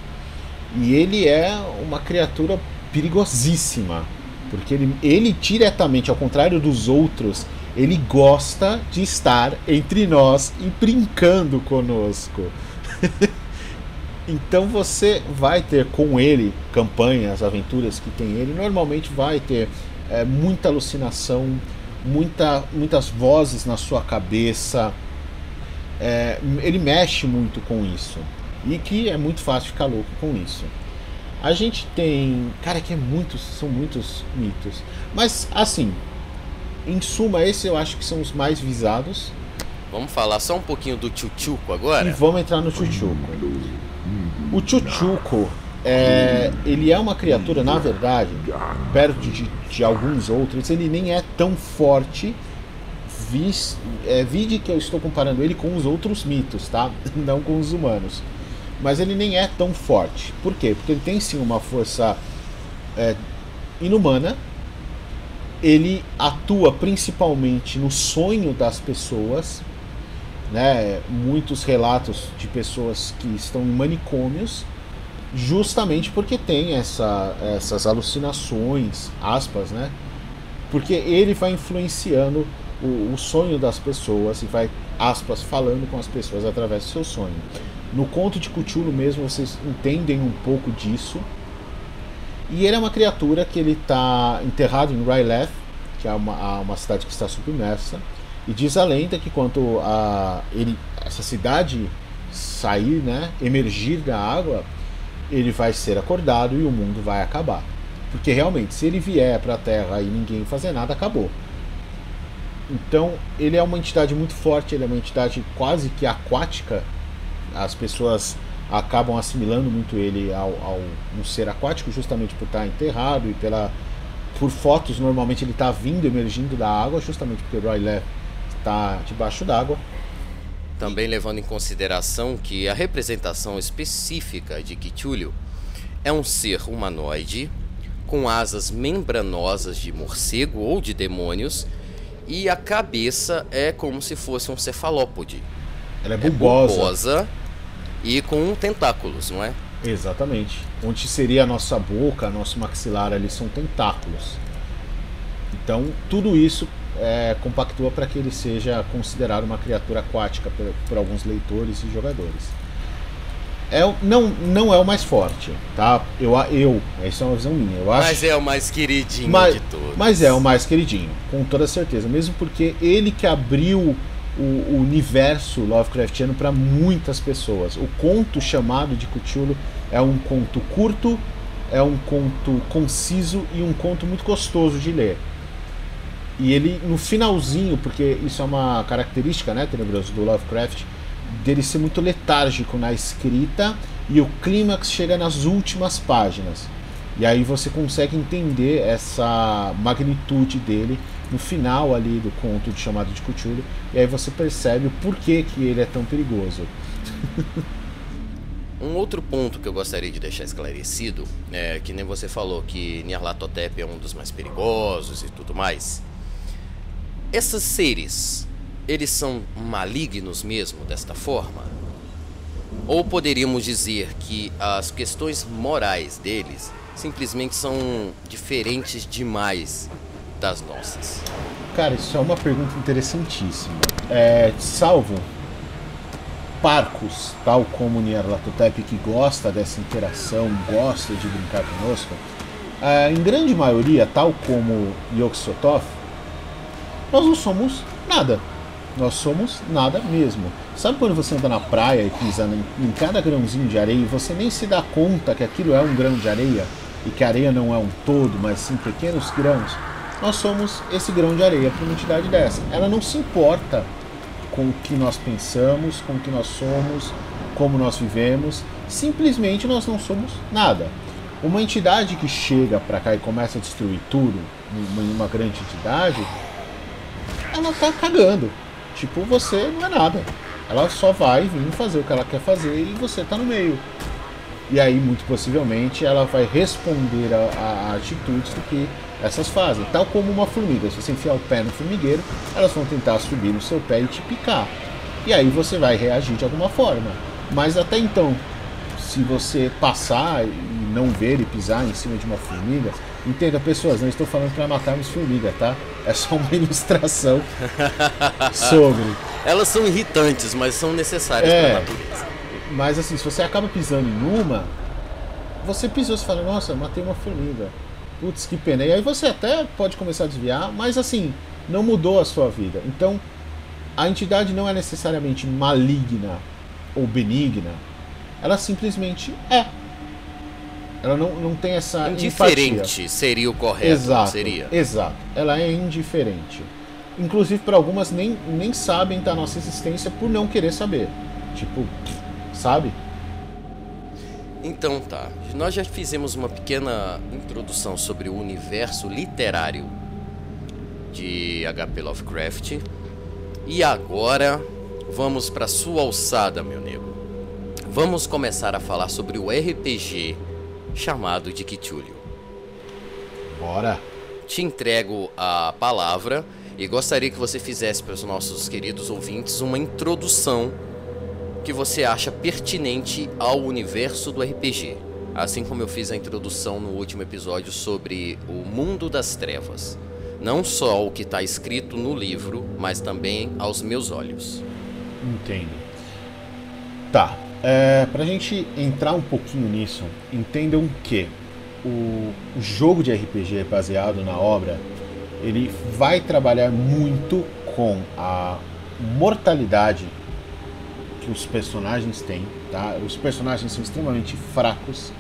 B: e ele é uma criatura perigosíssima, porque ele, ele diretamente, ao contrário dos outros, ele gosta de estar entre nós e brincando conosco. então você vai ter com ele campanhas, aventuras que tem ele. Normalmente vai ter é, muita alucinação, muita, muitas vozes na sua cabeça. É, ele mexe muito com isso. E que é muito fácil ficar louco com isso. A gente tem. Cara, que é muitos. São muitos mitos. Mas assim, em suma, esse eu acho que são os mais visados.
C: Vamos falar só um pouquinho do Chuchuco agora?
B: E vamos entrar no Chuchuco. O Chuchuco, é, ele é uma criatura, na verdade, perto de, de alguns outros, ele nem é tão forte. É, vide que eu estou comparando ele com os outros mitos, tá? Não com os humanos. Mas ele nem é tão forte. Por quê? Porque ele tem sim uma força é, inumana, ele atua principalmente no sonho das pessoas, né? Muitos relatos de pessoas que estão em manicômios, justamente porque tem essa, essas alucinações, aspas, né? Porque ele vai influenciando o, o sonho das pessoas e vai, aspas, falando com as pessoas através do seu sonho. No conto de Cthulhu mesmo vocês entendem um pouco disso, e ele é uma criatura que ele está enterrado em Ryleth, que é uma, uma cidade que está submersa. E diz a lenda que quando a, ele, essa cidade sair, né, emergir da água, ele vai ser acordado e o mundo vai acabar. Porque realmente, se ele vier para a Terra e ninguém fazer nada, acabou. Então, ele é uma entidade muito forte, ele é uma entidade quase que aquática. As pessoas acabam assimilando muito ele ao, ao um ser aquático justamente por estar enterrado e pela por fotos normalmente ele está vindo emergindo da água justamente porque o Roy está debaixo d'água
C: também levando em consideração que a representação específica de Cthulhu é um ser humanoide com asas membranosas de morcego ou de demônios e a cabeça é como se fosse um cefalópode.
B: Ela é bulbosa.
C: É bulbosa e com tentáculos, não é?
B: Exatamente. Onde seria a nossa boca, nosso maxilar ali são tentáculos. Então, tudo isso é, compactua para que ele seja considerado uma criatura aquática por, por, alguns leitores e jogadores. É, não, não é o mais forte, tá? Eu, eu, essa é uma visão minha. Eu acho,
C: mas é o mais queridinho
B: mas,
C: de todos.
B: Mas é o mais queridinho, com toda certeza. Mesmo porque ele que abriu o, universo Lovecraftiano para muitas pessoas. O conto chamado de Cthulhu é um conto curto, é um conto conciso e um conto muito gostoso de ler. E ele, no finalzinho, porque isso é uma característica, né, Tenebroso, do Lovecraft, dele ser muito letárgico na escrita e o clímax chega nas últimas páginas. E aí você consegue entender essa magnitude dele no final ali do conto de chamado de Cthulhu, e aí você percebe o porquê que ele é tão perigoso.
C: um outro ponto que eu gostaria de deixar esclarecido é que nem você falou que Nyarlathotep é um dos mais perigosos e tudo mais. Esses seres, eles são malignos mesmo desta forma? Ou poderíamos dizer que as questões morais deles simplesmente são diferentes demais das nossas?
B: Cara, isso é uma pergunta interessantíssima. É, salvo parcos, tal como Nyarlathotep, que gosta dessa interação, gosta de brincar conosco, é, em grande maioria, tal como Yog-Sothoth, nós não somos nada. Nós somos nada mesmo. Sabe quando você anda na praia e pisa em cada grãozinho de areia e você nem se dá conta que aquilo é um grão de areia e que a areia não é um todo, mas sim pequenos grãos? Nós somos esse grão de areia para uma entidade dessa. Ela não se importa com o que nós pensamos, com o que nós somos, como nós vivemos. Simplesmente nós não somos nada. Uma entidade que chega para cá e começa a destruir tudo, uma grande entidade, ela tá cagando. Tipo, você não é nada. Ela só vai vir fazer o que ela quer fazer e você tá no meio. E aí, muito possivelmente, ela vai responder a, a atitudes do que essas fazem. Tal como uma formiga. Se você enfiar o pé no formigueiro, elas vão tentar subir no seu pé e te picar. E aí você vai reagir de alguma forma. Mas até então, se você passar e não ver e pisar em cima de uma formiga, entenda pessoas, não estou falando para matarmos formiga, tá? É só uma ilustração sobre.
C: Elas são irritantes, mas são necessárias
B: É.
C: para a natureza.
B: Mas assim, se você acaba pisando em uma, você pisou, você fala, nossa, matei uma formiga. Putz, que pena. E aí você até pode começar a desviar, mas assim, não mudou a sua vida. Então, a entidade não é necessariamente maligna ou benigna. Ela simplesmente é. Ela não, não tem essa empatia.
C: Indiferente seria o correto,
B: Exato,
C: seria?
B: exato. Ela é indiferente. Inclusive, para algumas, nem, nem sabem da nossa existência por não querer saber. Tipo, sabe?
C: Então tá, nós já fizemos uma pequena introdução sobre o universo literário de H.P. Lovecraft e agora vamos para sua alçada, meu nego. Vamos começar a falar sobre o RPG chamado de Cthulhu.
B: Bora.
C: Te entrego a palavra e gostaria que você fizesse para os nossos queridos ouvintes uma introdução que você acha pertinente ao universo do RPG. Assim como eu fiz a introdução no último episódio sobre o mundo das trevas. Não só o que está escrito no livro, mas também aos meus olhos.
B: Entendo. Tá. É, pra gente entrar um pouquinho nisso, entendam que o, o jogo de RPG baseado na obra, ele vai trabalhar muito com a mortalidade que os personagens têm, tá? Os personagens são extremamente fracos,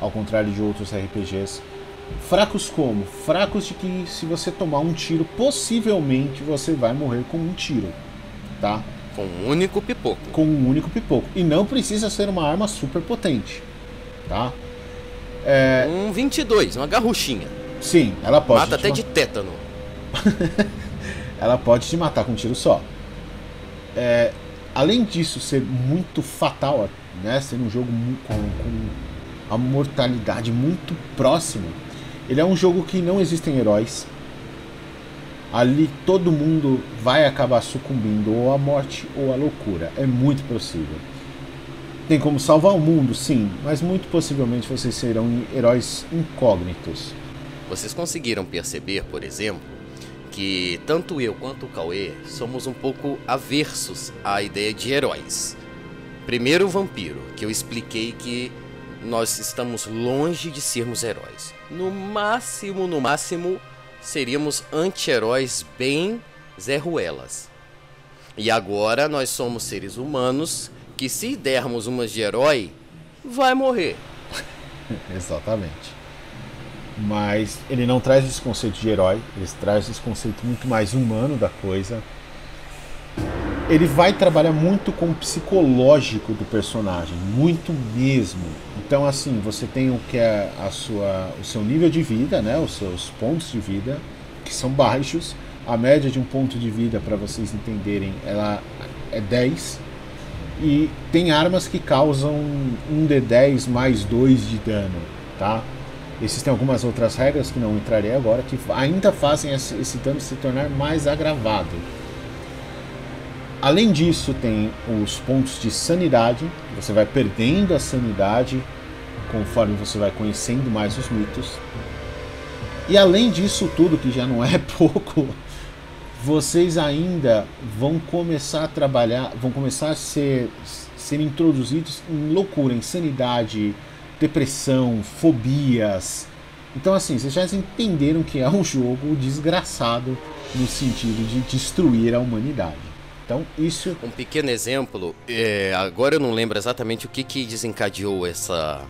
B: ao contrário de outros RPGs. Fracos como? Fracos de que se você tomar um tiro, possivelmente você vai morrer com um tiro, tá?
C: Com um único pipoco.
B: com um único pipoco. E não precisa ser uma arma super potente, tá? É,
C: Um 22, uma garruchinha.
B: sim, ela pode.
C: Mata até
B: ma-
C: de tétano.
B: Ela pode te matar com um tiro só. É, além disso ser muito fatal, né? Ser um jogo com, com a mortalidade muito próxima. Ele é um jogo que não existem heróis. Ali todo mundo vai acabar sucumbindo ou à morte ou à loucura. É muito possível. Tem como salvar o mundo, sim, mas muito possivelmente vocês serão heróis incógnitos.
C: Vocês conseguiram perceber, por exemplo, que tanto eu quanto o Cauê somos um pouco aversos à ideia de heróis. Primeiro o vampiro, que eu expliquei que nós estamos longe de sermos heróis. No máximo, no máximo, seríamos anti-heróis bem Zé Ruelas. E agora nós somos seres humanos que se dermos umas de herói, vai morrer.
B: Exatamente. Mas ele não traz esse conceito de herói, ele traz esse conceito muito mais humano da coisa. Ele vai trabalhar muito com o psicológico do personagem, muito mesmo. Então assim, você tem o que é a sua, o seu nível de vida, né, os seus pontos de vida que são baixos. A média de um ponto de vida, para vocês entenderem, ela é 10. E tem armas que causam um D10 mais 2 de dano, tá? Existem algumas outras regras que não entrarei agora que ainda fazem esse, dano se tornar mais agravado. Além disso, tem os pontos de sanidade. Você vai perdendo a sanidade conforme você vai conhecendo mais os mitos. E além disso tudo, que já não é pouco, vocês ainda vão começar a trabalhar, vão começar a ser, ser introduzidos em loucura, insanidade, depressão, fobias. Então assim, vocês já entenderam que é um jogo desgraçado no sentido de destruir a humanidade. Então isso
C: Um pequeno exemplo, é, agora eu não lembro exatamente o que, que desencadeou essa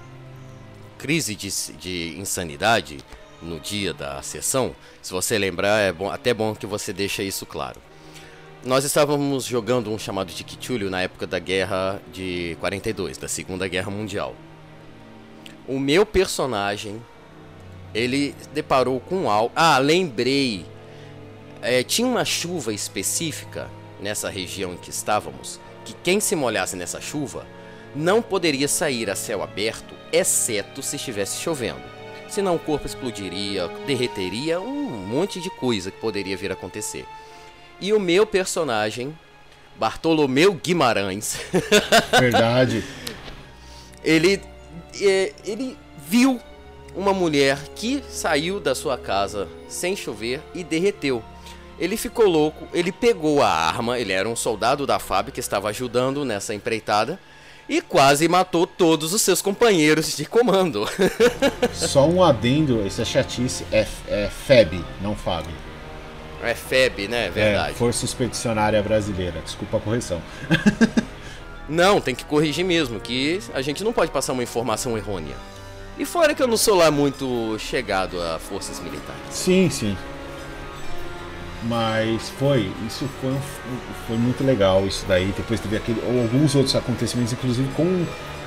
C: crise de, de insanidade no dia da sessão. Se você lembrar, é bom, até bom que você deixe isso claro. Nós estávamos jogando um chamado de Cthulhu na época da Guerra de 42, da Segunda Guerra Mundial. O meu personagem, ele deparou com algo... Ah, lembrei! É, tinha uma chuva específica nessa região em que estávamos, que quem se molhasse nessa chuva não poderia sair a céu aberto, exceto se estivesse chovendo. Senão o corpo explodiria, derreteria, um monte de coisa que poderia vir a acontecer. E o meu personagem, Bartolomeu Guimarães,
B: Verdade.
C: ele, é, ele viu uma mulher que saiu da sua casa sem chover e derreteu. Ele ficou louco, ele pegou a arma, ele era um soldado da FAB que estava ajudando nessa empreitada e quase matou todos os seus companheiros de comando.
B: Só um adendo, isso é chatice, é, é FEB, não FAB.
C: É FEB, né?
B: É,
C: Verdade.
B: Força Expedicionária Brasileira. Desculpa a correção.
C: Não, tem que corrigir mesmo, que a gente não pode passar uma informação errônea. E fora que eu não sou lá muito chegado a forças militares.
B: Sim, sim. Mas foi, isso foi, um- foi muito legal isso daí. Depois teve aquele, ou alguns outros acontecimentos, inclusive com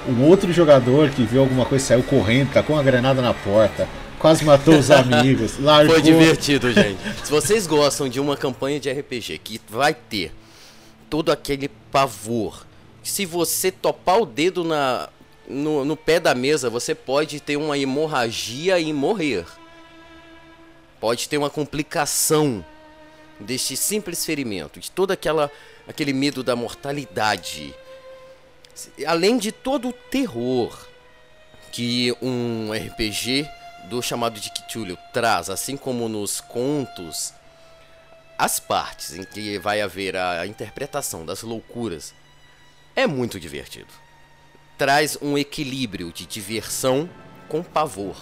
B: um outro jogador que viu alguma coisa, saiu correndo, tacou uma granada na porta, quase matou os amigos, largou.
C: Foi divertido, gente. Se vocês gostam de uma campanha de RPG que vai ter todo aquele pavor, se você topar o dedo na, no, no pé da mesa, você pode ter uma hemorragia e morrer. Pode ter uma complicação deste simples ferimento, de todo aquela, aquele medo da mortalidade. Além de todo o terror que um RPG do chamado de Cthulhu traz, assim como nos contos, as partes em que vai haver a interpretação das loucuras, é muito divertido. Traz um equilíbrio de diversão com pavor.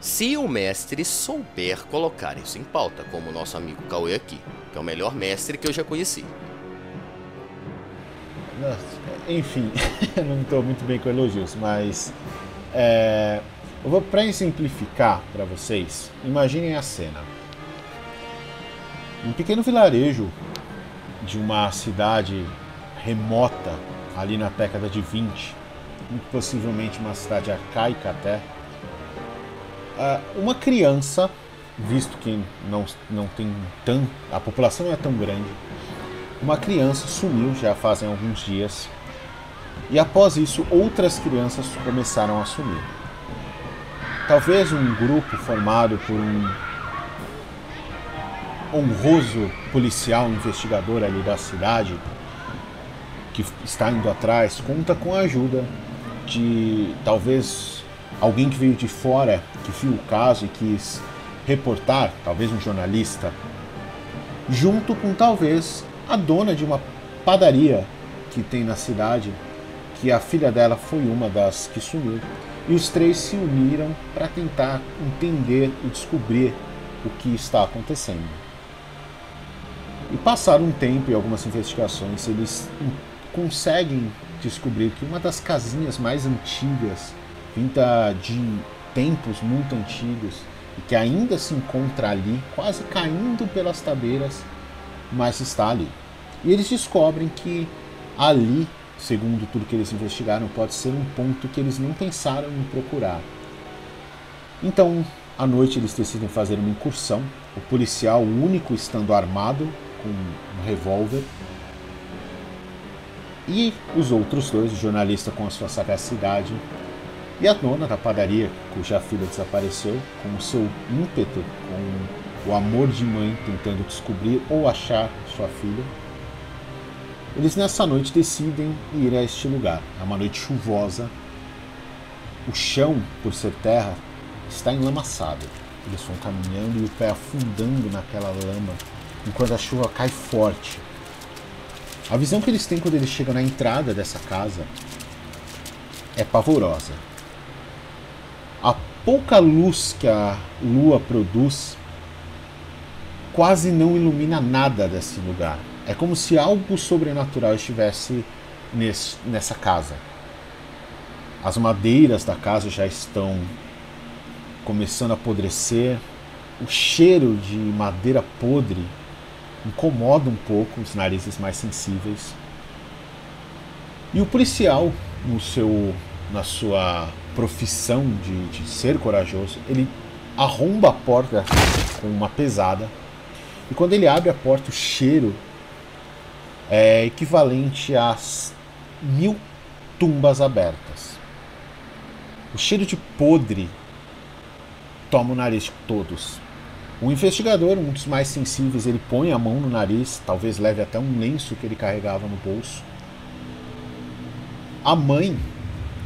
C: Se o mestre souber colocar isso em pauta, como o nosso amigo Cauê aqui, que é o melhor mestre que eu já conheci.
B: Nossa, Enfim, não estou muito bem com elogios, mas é, eu vou para exemplificar para vocês. Imaginem a cena: um pequeno vilarejo de uma cidade remota ali na década de 20, muito possivelmente uma cidade arcaica até. Ah, uma criança, visto que não, não tem tão. a população não é tão grande, uma criança sumiu já fazem alguns dias e após isso outras crianças começaram a sumir. Talvez um grupo formado por um honroso policial investigador ali da cidade que está indo atrás conta com a ajuda de talvez alguém que veio de fora que viu o caso e quis reportar, talvez um jornalista, junto com talvez a dona de uma padaria que tem na cidade, que a filha dela foi uma das que sumiu. E os três se uniram para tentar entender e descobrir o que está acontecendo. E passado um tempo e algumas investigações, eles conseguem descobrir que uma das casinhas mais antigas, vinda de tempos muito antigos, e que ainda se encontra ali, quase caindo pelas tabeiras, mas está ali. E eles descobrem que ali, segundo tudo que eles investigaram, pode ser um ponto que eles não pensaram em procurar. Então, à noite eles decidem fazer uma incursão. O policial, o único estando armado com um revólver, e os outros dois, o jornalista com a sua sagacidade e a dona da padaria, cuja filha desapareceu, com o seu ímpeto, com o amor de mãe tentando descobrir ou achar sua filha. Eles nessa noite decidem ir a este lugar. É uma noite chuvosa. O chão, por ser terra, está enlamaçado. Eles vão caminhando e o pé afundando naquela lama enquanto a chuva cai forte. A visão que eles têm quando eles chegam na entrada dessa casa é pavorosa. A pouca luz que a lua produz quase não ilumina nada desse lugar. É como se algo sobrenatural estivesse nesse, nessa casa. As madeiras da casa já estão começando a apodrecer. O cheiro de madeira podre incomoda um pouco os narizes mais sensíveis. E o policial, no seu, na sua profissão de, de ser corajoso, ele arromba a porta com uma pesada. E quando ele abre a porta, o cheiro é equivalente a mil tumbas abertas. O cheiro de podre toma o nariz de todos. O investigador, um dos mais sensíveis, ele põe a mão no nariz, talvez leve até um lenço que ele carregava no bolso. A mãe,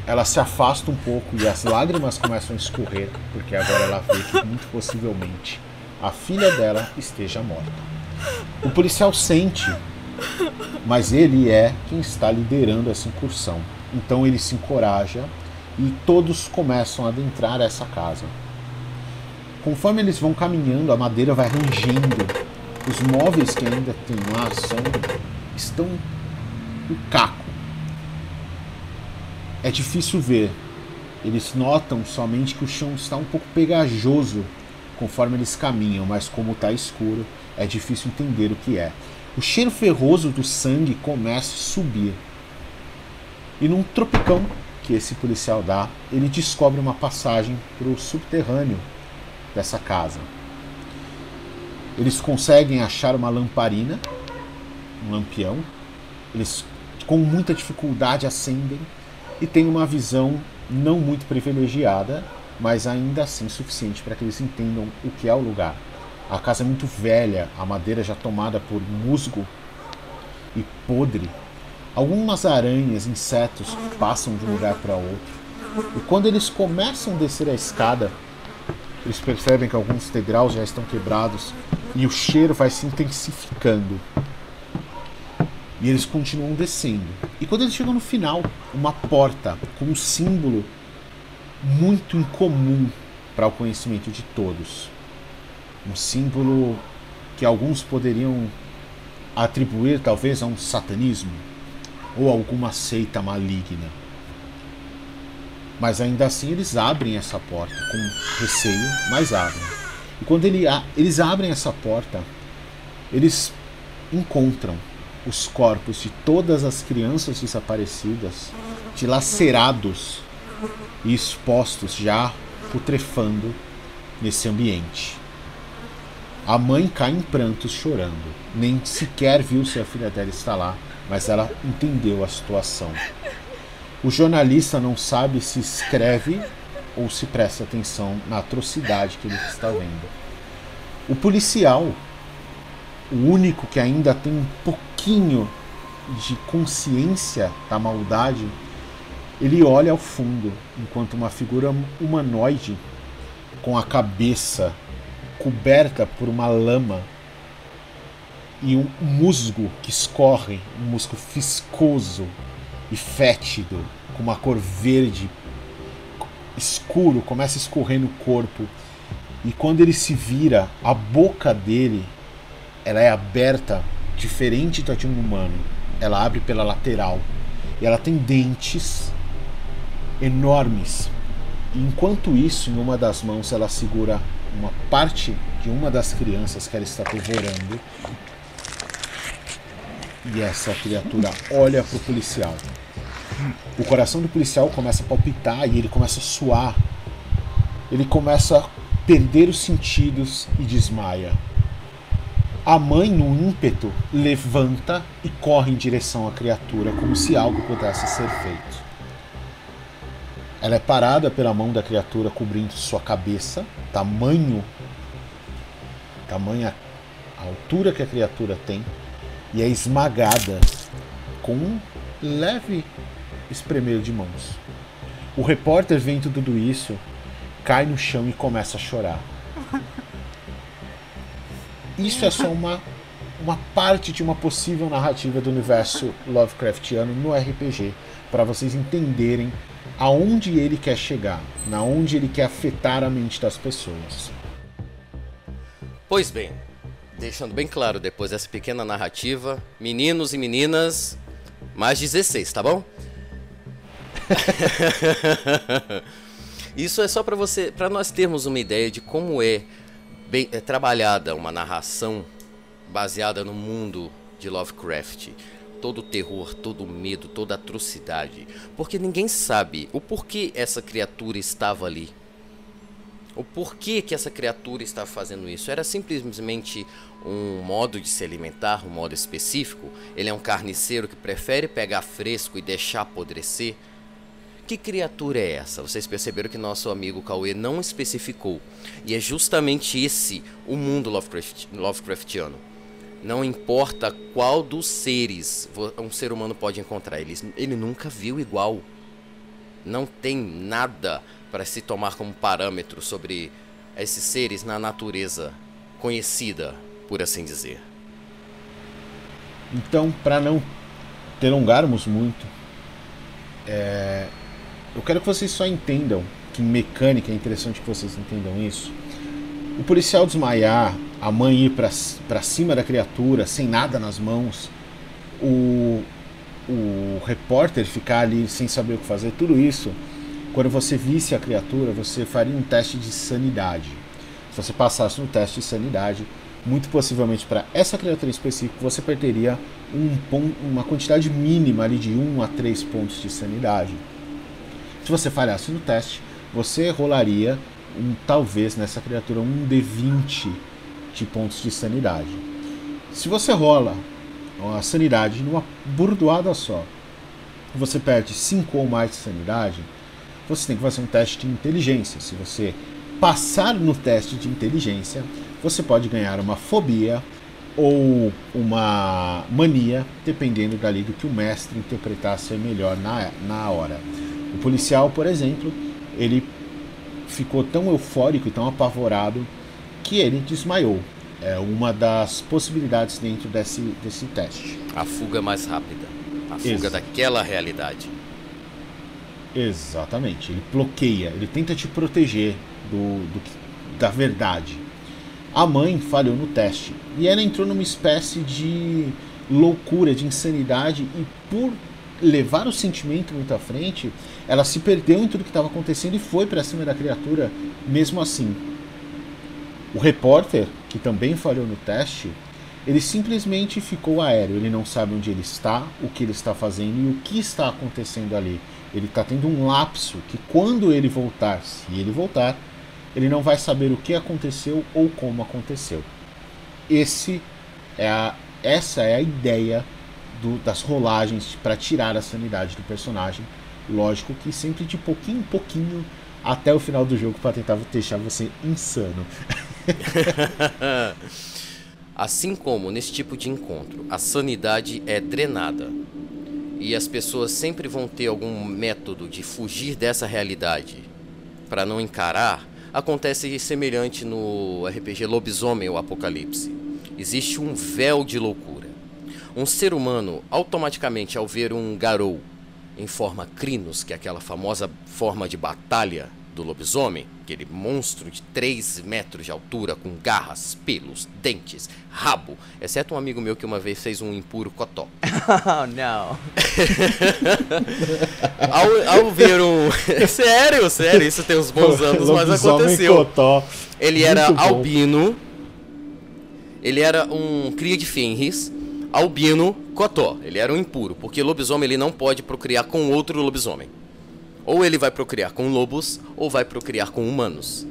B: ela se afasta um pouco e as lágrimas começam a escorrer, porque agora ela vê que muito possivelmente a filha dela esteja morta. O policial sente, mas ele é quem está liderando essa incursão. Então ele se encoraja e todos começam a adentrar essa casa. Conforme eles vão caminhando, a madeira vai rangendo. Os móveis que ainda tem lá são, estão um caco. É difícil ver. Eles notam somente que o chão está um pouco pegajoso conforme eles caminham, mas como está escuro, é difícil entender o que é. O cheiro ferroso do sangue começa a subir. E num tropicão que esse policial dá, ele descobre uma passagem para o subterrâneo dessa casa. Eles conseguem achar uma lamparina, um lampião. Eles, com muita dificuldade, acendem e têm uma visão não muito privilegiada, mas ainda assim suficiente para que eles entendam o que é o lugar. A casa é muito velha, a madeira já tomada por musgo e podre. Algumas aranhas, insetos passam de um lugar para outro. E quando eles começam a descer a escada, eles percebem que alguns degraus já estão quebrados e o cheiro vai se intensificando. E eles continuam descendo. E quando eles chegam no final, uma porta com um símbolo muito incomum para o conhecimento de todos. Um símbolo que alguns poderiam atribuir talvez a um satanismo ou alguma seita maligna. Mas ainda assim eles abrem essa porta com receio, mas abrem. E quando ele, eles abrem essa porta, eles encontram os corpos de todas as crianças desaparecidas, dilacerados e expostos já putrefando nesse ambiente. A mãe cai em prantos chorando. Nem sequer viu se a filha dela está lá, mas ela entendeu a situação. O jornalista não sabe se escreve ou se presta atenção na atrocidade que ele está vendo. O policial, o único que ainda tem um pouquinho de consciência da maldade, ele olha ao fundo enquanto uma figura humanoide com a cabeça coberta por uma lama e um musgo que escorre, um musgo viscoso e fétido, com uma cor verde escuro, começa a escorrer no corpo. E quando ele se vira, a boca dele ela é aberta diferente de um humano. Ela abre pela lateral e ela tem dentes enormes. E enquanto isso, em uma das mãos ela segura uma parte de uma das crianças que ela está devorando. E essa criatura olha para o policial. O coração do policial começa a palpitar e ele começa a suar. Ele começa a perder os sentidos e desmaia. A mãe, no ímpeto, levanta e corre em direção à criatura, como se algo pudesse ser feito. Ela é parada pela mão da criatura cobrindo sua cabeça, tamanho, tamanha a altura que a criatura tem, e é esmagada com um leve espremer de mãos. O repórter vendo tudo isso, cai no chão e começa a chorar. Isso é só uma, uma parte de uma possível narrativa do universo Lovecraftiano no RPG, para vocês entenderem aonde ele quer chegar, na onde ele quer afetar a mente das pessoas.
C: Pois bem, deixando bem claro depois dessa pequena narrativa, meninos e meninas, mais 16, tá bom? Isso é só para você, para nós termos uma ideia de como é, bem, é trabalhada uma narração baseada no mundo de Lovecraft. Todo o terror, todo o medo, toda a atrocidade. Porque ninguém sabe o porquê essa criatura estava ali. O porquê que essa criatura está fazendo isso? Era simplesmente um modo de se alimentar, um modo específico? Ele é um carniceiro que prefere pegar fresco e deixar apodrecer? Que criatura é essa? Vocês perceberam que nosso amigo Cauê não especificou. E é justamente esse o mundo Lovecraft, Lovecraftiano. Não importa qual dos seres um ser humano pode encontrar, ele, ele nunca viu igual. Não tem nada para se tomar como parâmetro sobre esses seres na natureza conhecida, por assim dizer.
B: Então, para não delongarmos muito, é... eu quero que vocês só entendam que mecânica é interessante que vocês entendam isso. O policial desmaiar, a mãe ir para cima da criatura sem nada nas mãos, o, o repórter ficar ali sem saber o que fazer, tudo isso quando você visse a criatura, você faria um teste de sanidade. Se você passasse no teste de sanidade, muito possivelmente para essa criatura em específico, você perderia um, uma quantidade mínima ali de 1 a 3 pontos de sanidade. Se você falhasse no teste, você rolaria um, talvez nessa criatura um D20 de pontos de sanidade. Se você rola a sanidade numa burdoada só, você perde 5 ou mais de sanidade, você tem que fazer um teste de inteligência. Se você passar no teste de inteligência, você pode ganhar uma fobia ou uma mania, dependendo dali do que o mestre interpretar ser melhor na, na hora. O policial, por exemplo, ele ficou tão eufórico e tão apavorado que ele desmaiou. É uma das possibilidades dentro desse, desse teste.
C: A fuga mais rápida. A fuga daquela realidade.
B: Exatamente. Ele bloqueia, ele tenta te proteger do, do, da verdade. A mãe falhou no teste e ela entrou numa espécie de loucura, de insanidade e por levar o sentimento muito à frente, ela se perdeu em tudo que estava acontecendo e foi para cima da criatura mesmo assim. O repórter, que também falhou no teste, ele simplesmente ficou aéreo, ele não sabe onde ele está, o que ele está fazendo e o que está acontecendo ali ele está tendo um lapso que quando ele voltar, se ele voltar, ele não vai saber o que aconteceu ou como aconteceu. Esse é a, essa é a ideia do, das rolagens para tirar a sanidade do personagem. Lógico que sempre de pouquinho em pouquinho até o final do jogo para tentar deixar você insano.
C: assim como nesse tipo de encontro, a sanidade é drenada e as pessoas sempre vão ter algum método de fugir dessa realidade para não encarar, acontece semelhante no RPG Lobisomem ou Apocalipse. Existe um véu de loucura. Um ser humano, automaticamente, ao ver um garou em forma crinos, que é aquela famosa forma de batalha do lobisomem, aquele monstro de 3 metros de altura, com garras, pelos, dentes, rabo, exceto um amigo meu que uma vez fez um impuro cotó.
D: Oh, não.
C: ao, ao ver um. sério, sério, isso tem uns bons anos, mas aconteceu. Cotó. Ele era albino, ele era um cria de Fenris, albino cotó. Ele era um impuro, porque lobisomem ele não pode procriar com outro lobisomem. Ou ele vai procriar com lobos, ou vai procriar com humanos.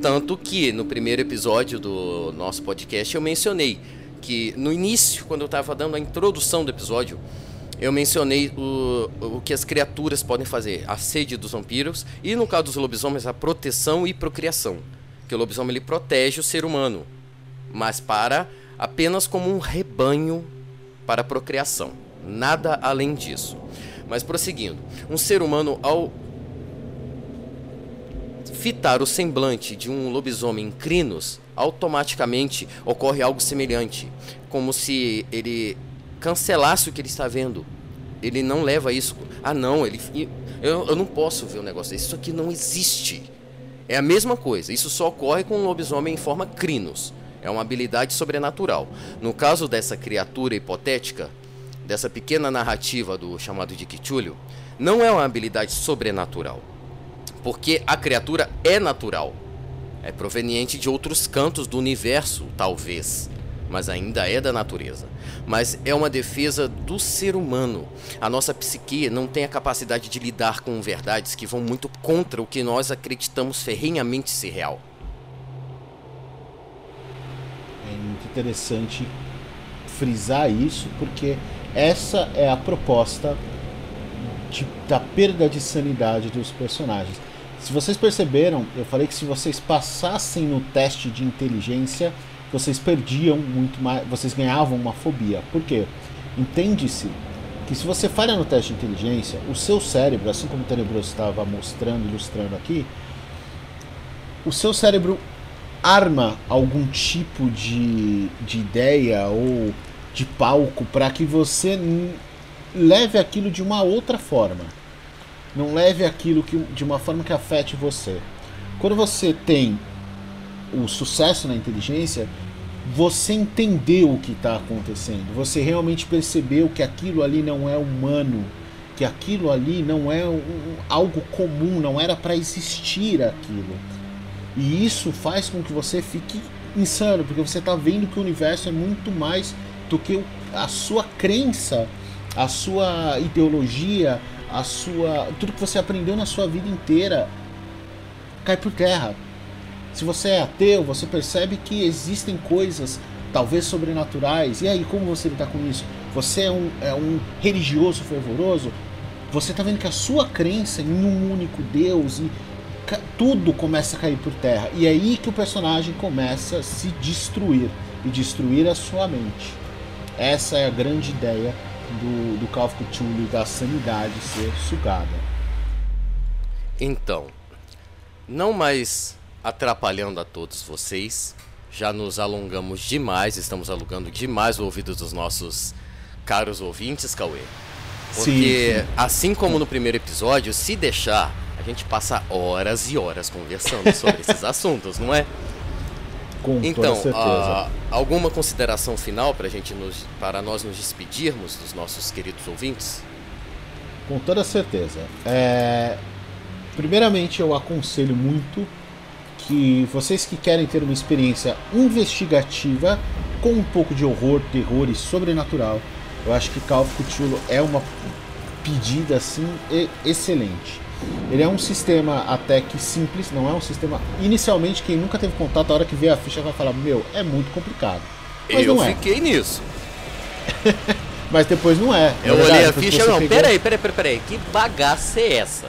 C: Tanto que no primeiro episódio do nosso podcast eu mencionei que no início, quando eu estava dando a introdução do episódio, eu mencionei o, o que as criaturas podem fazer, a sede dos vampiros e no caso dos lobisomens a proteção e procriação. Que o lobisomem ele protege o ser humano, mas para apenas como um rebanho para procriação, nada além disso. Mas prosseguindo, um ser humano ao fitar o semblante de um lobisomem crinos, automaticamente ocorre algo semelhante, como se ele cancelasse o que ele está vendo. Ele não leva isso. Ah, não, ele eu, eu não posso ver um negócio. Isso aqui não existe. É a mesma coisa. Isso só ocorre com um lobisomem em forma crinos. É uma habilidade sobrenatural. No caso dessa criatura hipotética, dessa pequena narrativa do chamado de Cthulhu, não é uma habilidade sobrenatural. Porque a criatura é natural. É proveniente de outros cantos do universo, talvez. mas ainda é da natureza. Mas é uma defesa do ser humano. A nossa psique não tem a capacidade de lidar com verdades que vão muito contra o que nós acreditamos ferrenhamente ser real.
B: É muito interessante frisar isso, porque essa é a proposta de, da perda de sanidade dos personagens. Se vocês perceberam, eu falei que se vocês passassem no teste de inteligência, vocês perdiam muito mais, vocês ganhavam uma fobia. Por quê? Entende-se que se você falha no teste de inteligência, o seu cérebro, assim como o Tenebroso estava mostrando, ilustrando aqui, o seu cérebro arma algum tipo de, de ideia ou de palco para que você leve aquilo de uma outra forma. Não leve aquilo que, de uma forma que afete você. Quando você tem o sucesso na inteligência, você entendeu o que está acontecendo. Você realmente percebeu que aquilo ali não é humano, que aquilo ali não é um, algo comum, não era para existir aquilo. E isso faz com que você fique insano, porque você está vendo que o universo é muito mais do que a sua crença, a sua ideologia, a sua tudo que você aprendeu na sua vida inteira cai por terra. Se você é ateu, você percebe que existem coisas talvez sobrenaturais. E aí, como você lidar com isso? Você é um, é um religioso fervoroso? Você está vendo que a sua crença em um único Deus e tudo começa a cair por terra. E é aí que o personagem começa a se destruir e destruir a sua mente. Essa é a grande ideia do, do Call of Cthulhu da sanidade ser sugada.
C: Então, não mais atrapalhando a todos vocês, já nos alongamos demais, estamos alugando demais o ouvido dos nossos caros ouvintes, Cauê. Porque, sim, sim. assim como no primeiro episódio, se deixar, gente passa horas e horas conversando sobre esses assuntos, não é?
B: Com então, uh,
C: alguma consideração final para gente nos, para nós nos despedirmos dos nossos queridos ouvintes?
B: Com toda certeza. É... Primeiramente, eu aconselho muito que vocês que querem ter uma experiência investigativa com um pouco de horror, terror e sobrenatural, eu acho que Call of Cthulhu é uma pedida assim excelente. Ele é um sistema até que simples, não é um sistema. Inicialmente, quem nunca teve contato, a hora que vê a ficha vai falar: Meu, é muito complicado.
C: Mas eu é. fiquei nisso.
B: Mas depois não é.
C: Eu verdade, olhei a ficha e não, pegou... peraí, peraí, peraí, peraí, que bagaça é essa?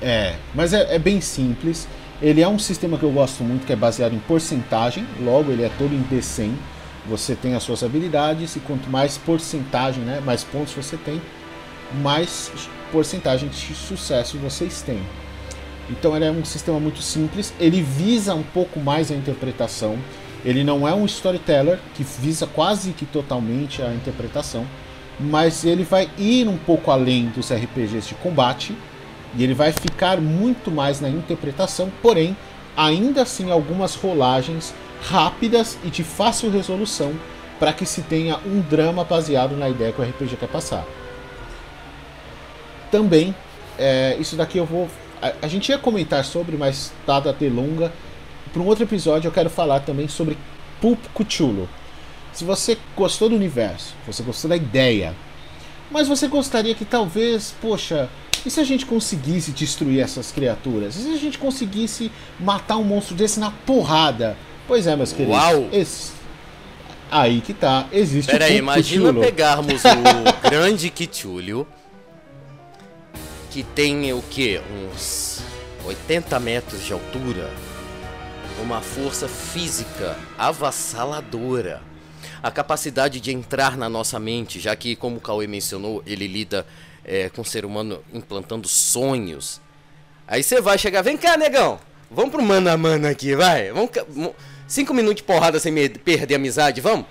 B: É, mas é, é, bem simples. Ele é um sistema que eu gosto muito, que é baseado em porcentagem, logo ele é todo em D100. Você tem as suas habilidades e quanto mais porcentagem, né, mais pontos você tem, mais porcentagem de sucesso vocês têm. Então ele é um sistema muito simples, ele visa um pouco mais a interpretação. Ele não é um storyteller que visa quase que totalmente a interpretação, mas ele vai ir um pouco além dos RPGs de combate e ele vai ficar muito mais na interpretação, porém, ainda assim algumas rolagens rápidas e de fácil resolução para que se tenha um drama baseado na ideia que o RPG quer passar também, é, isso daqui eu vou. A, a, gente ia comentar sobre, mas dada a delonga, para um outro episódio eu quero falar também sobre Pulp Cthulhu. Se você gostou do universo, você gostou da ideia, mas você gostaria que talvez, poxa, e se a gente conseguisse destruir essas criaturas? E se a gente conseguisse matar um monstro desse na porrada? Pois é, meus queridos.
C: Uau!
B: Esse... Aí que tá, existe
C: Pera aí, imagina
B: Cthulhu.
C: pegarmos o grande Cthulhu que tem o que? Uns 80 metros de altura, uma força física avassaladora, a capacidade de entrar na nossa mente, já que, como o Cauê mencionou, ele lida é, com o ser humano implantando sonhos. Aí você vai chegar, vem cá, negão, vamos pro mano a mano aqui, vai. Vamos, cinco minutos de porrada sem perder a amizade, vamos?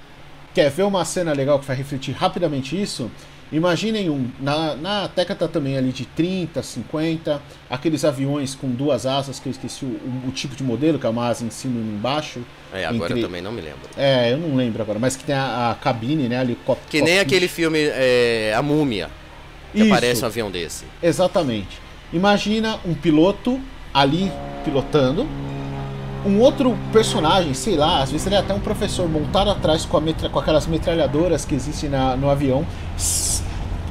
B: Quer ver uma cena legal que vai refletir rapidamente isso? Imaginem um, na, na Teca tá também ali de 30, 50, aqueles aviões com duas asas, que eu esqueci o, o, o tipo de modelo, que é uma asa em cima e uma embaixo.
C: É, agora entre... eu também não me lembro.
B: É, eu não lembro agora, mas que tem a, a cabine, né, ali,
C: cop, Que nem aquele filme é, A Múmia, que Isso, aparece um avião desse.
B: Exatamente. Imagina um piloto ali pilotando, um outro personagem, sei lá, às vezes ele é até um professor montado atrás com, metra, com aquelas metralhadoras que existem na, no avião,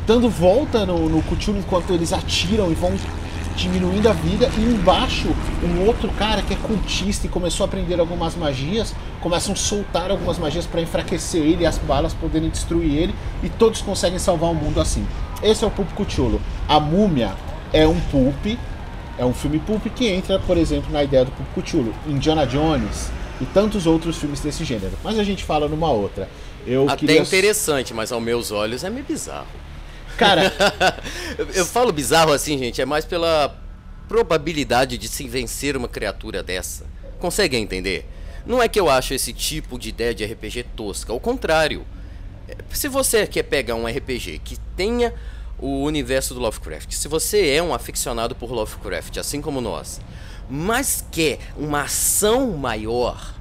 B: dando volta no, no enquanto eles atiram e vão diminuindo a vida. E embaixo, um outro cara que é cultista e começou a aprender algumas magias, começam a soltar algumas magias para enfraquecer ele e as balas poderem destruir ele. E todos conseguem salvar o mundo assim. Esse é o Pulp Cthulhu. A Múmia é um pulp, é um filme pulp que entra, por exemplo, na ideia do Pulp Cthulhu. Indiana Jones e tantos outros filmes desse gênero. Mas a gente fala numa outra. Eu
C: Até
B: queria...
C: interessante, mas aos meus olhos é meio bizarro.
B: Cara,
C: eu falo bizarro assim, gente, é mais pela probabilidade de se vencer uma criatura dessa. Conseguem entender? Não é que eu acho esse tipo de ideia de RPG tosca, ao contrário. Se você quer pegar um RPG que tenha o universo do Lovecraft, se você é um aficionado por Lovecraft, assim como nós, mas quer uma ação maior,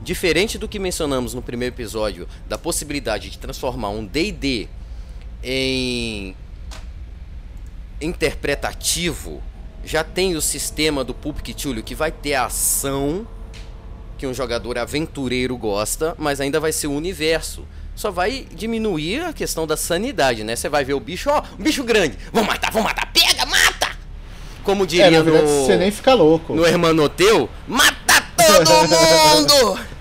C: diferente do que mencionamos no primeiro episódio, da possibilidade de transformar um D&D em interpretativo, já tem o sistema do Pulp Cthulhu que vai ter a ação que um jogador aventureiro gosta, mas ainda vai ser o universo. Só vai diminuir a questão da sanidade, né? Você vai ver o bicho, ó, um bicho grande, vamos matar, vamos matar, pega, mata! Como diria
B: é, na verdade,
C: no...
B: você nem fica louco.
C: No Hermanoteu, mata todo mundo!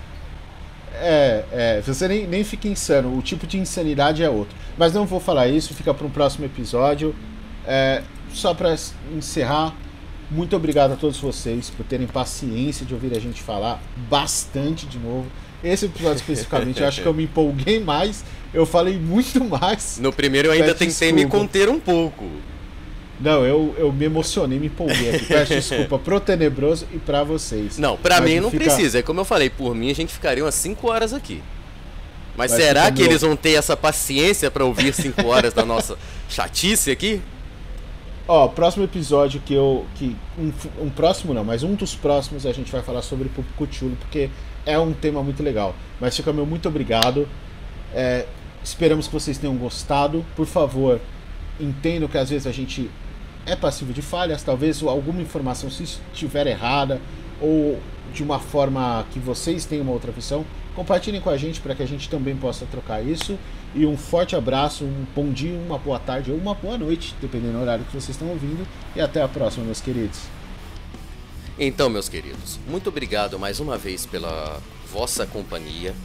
B: É, é, você nem, nem fica insano, o tipo de insanidade é outro. Mas não vou falar isso, fica para um próximo episódio. É, só para encerrar, muito obrigado a todos vocês por terem paciência de ouvir a gente falar bastante de novo. Esse episódio especificamente, eu acho que eu me empolguei mais, eu falei muito mais.
C: No primeiro eu ainda
B: Peço
C: tentei
B: desculpa.
C: me conter um pouco.
B: Não, eu, eu me emocionei, me empolguei aqui. Peço desculpa pro Tenebroso e pra vocês.
C: Não, pra
B: Mas
C: mim não
B: fica-
C: precisa. É como eu falei, por mim a gente ficaria umas 5 horas aqui. Mas
B: Mas
C: será que
B: meu-
C: eles vão ter essa paciência pra ouvir 5 horas da nossa chatice aqui?
B: Ó, próximo episódio que eu. Que um, um próximo não, mas um dos próximos a gente vai falar sobre Cthulhu, porque é um tema muito legal. Mas fica meu muito obrigado. É, esperamos que vocês tenham gostado. Por favor, entendam que às vezes a gente é passivo de falhas, talvez alguma informação se estiver errada ou de uma forma que vocês tenham uma outra visão, compartilhem com a gente para que a gente também possa trocar isso. E um forte abraço, um bom dia, uma boa tarde ou uma boa noite, dependendo do horário que vocês estão ouvindo. E até a próxima, meus queridos.
C: Então, meus queridos, muito obrigado mais uma vez pela vossa companhia.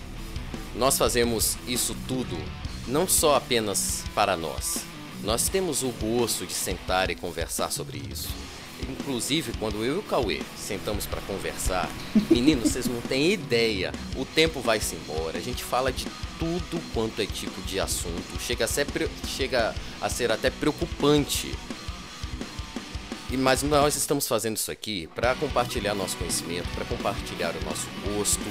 C: Nós fazemos isso tudo não só apenas para nós. Nós temos o gosto de sentar e conversar sobre isso. Inclusive, quando eu e o Cauê sentamos para conversar, meninos, vocês não têm ideia. O tempo vai se embora. A gente fala de tudo quanto é tipo de assunto. Chega a ser, chega a ser até preocupante e, mas nós estamos fazendo isso aqui para compartilhar nosso conhecimento, para compartilhar o nosso gosto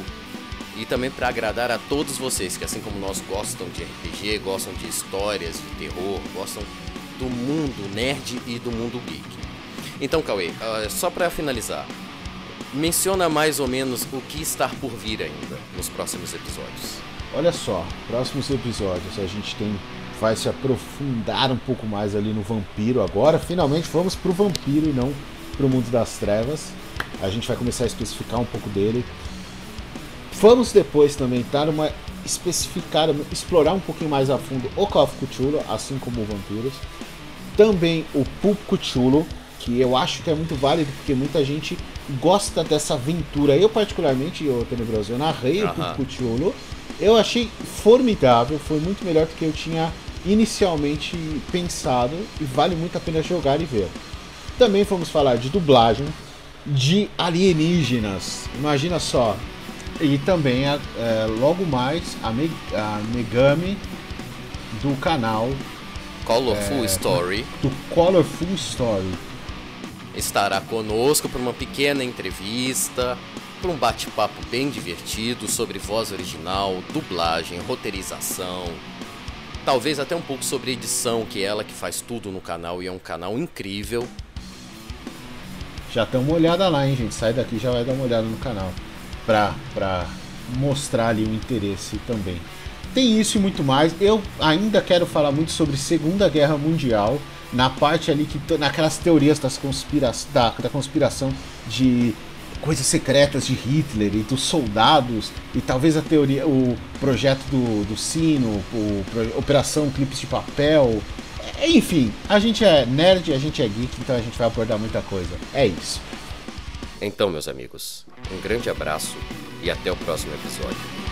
C: e também para agradar a todos vocês que, assim como nós, gostam de RPG, gostam de histórias de terror, gostam do mundo nerd e do mundo geek. Então, Cauê, ah, só para finalizar, menciona mais ou menos o que está por vir ainda nos próximos episódios.
B: Olha só, próximos episódios a gente tem vai se aprofundar um pouco mais ali no vampiro agora. Finalmente vamos pro vampiro e não pro mundo das trevas. A gente vai começar a especificar um pouco dele. Vamos depois também dar uma especificar, explorar um pouquinho mais a fundo o Call of Cthulhu, assim como o Vampiros. Também o Pulp Cthulhu, que eu acho que é muito válido porque muita gente gosta dessa aventura. Eu particularmente, o Tenebroso, eu narrei o
C: Aham.
B: Pulp Cthulhu. Eu achei formidável, foi muito melhor do que eu tinha inicialmente pensado e vale muito a pena jogar e ver. Também vamos falar de dublagem, de alienígenas, imagina só. E também, é, logo mais, a, Me- a Megami do canal
C: Colorful Story
B: do Colorful Story.
C: estará conosco para uma pequena entrevista, para um bate-papo bem divertido sobre voz original, dublagem, roteirização, talvez até um pouco sobre edição, que é ela que faz tudo no canal e é um canal incrível.
B: Já dá uma olhada lá, hein, gente? Sai daqui já vai dar uma olhada no canal. Pra, pra mostrar ali o interesse também. Tem isso e muito mais. Eu ainda quero falar muito sobre Segunda Guerra Mundial. Na parte ali que. naquelas teorias das conspira da, da conspiração de coisas secretas de Hitler e dos soldados e talvez a teoria, o projeto do, do sino, o, Operação Clipes de Papel. Enfim, a gente é nerd, a gente é geek, então a gente vai abordar muita coisa. É isso.
C: Então, meus amigos, um grande abraço e até o próximo episódio.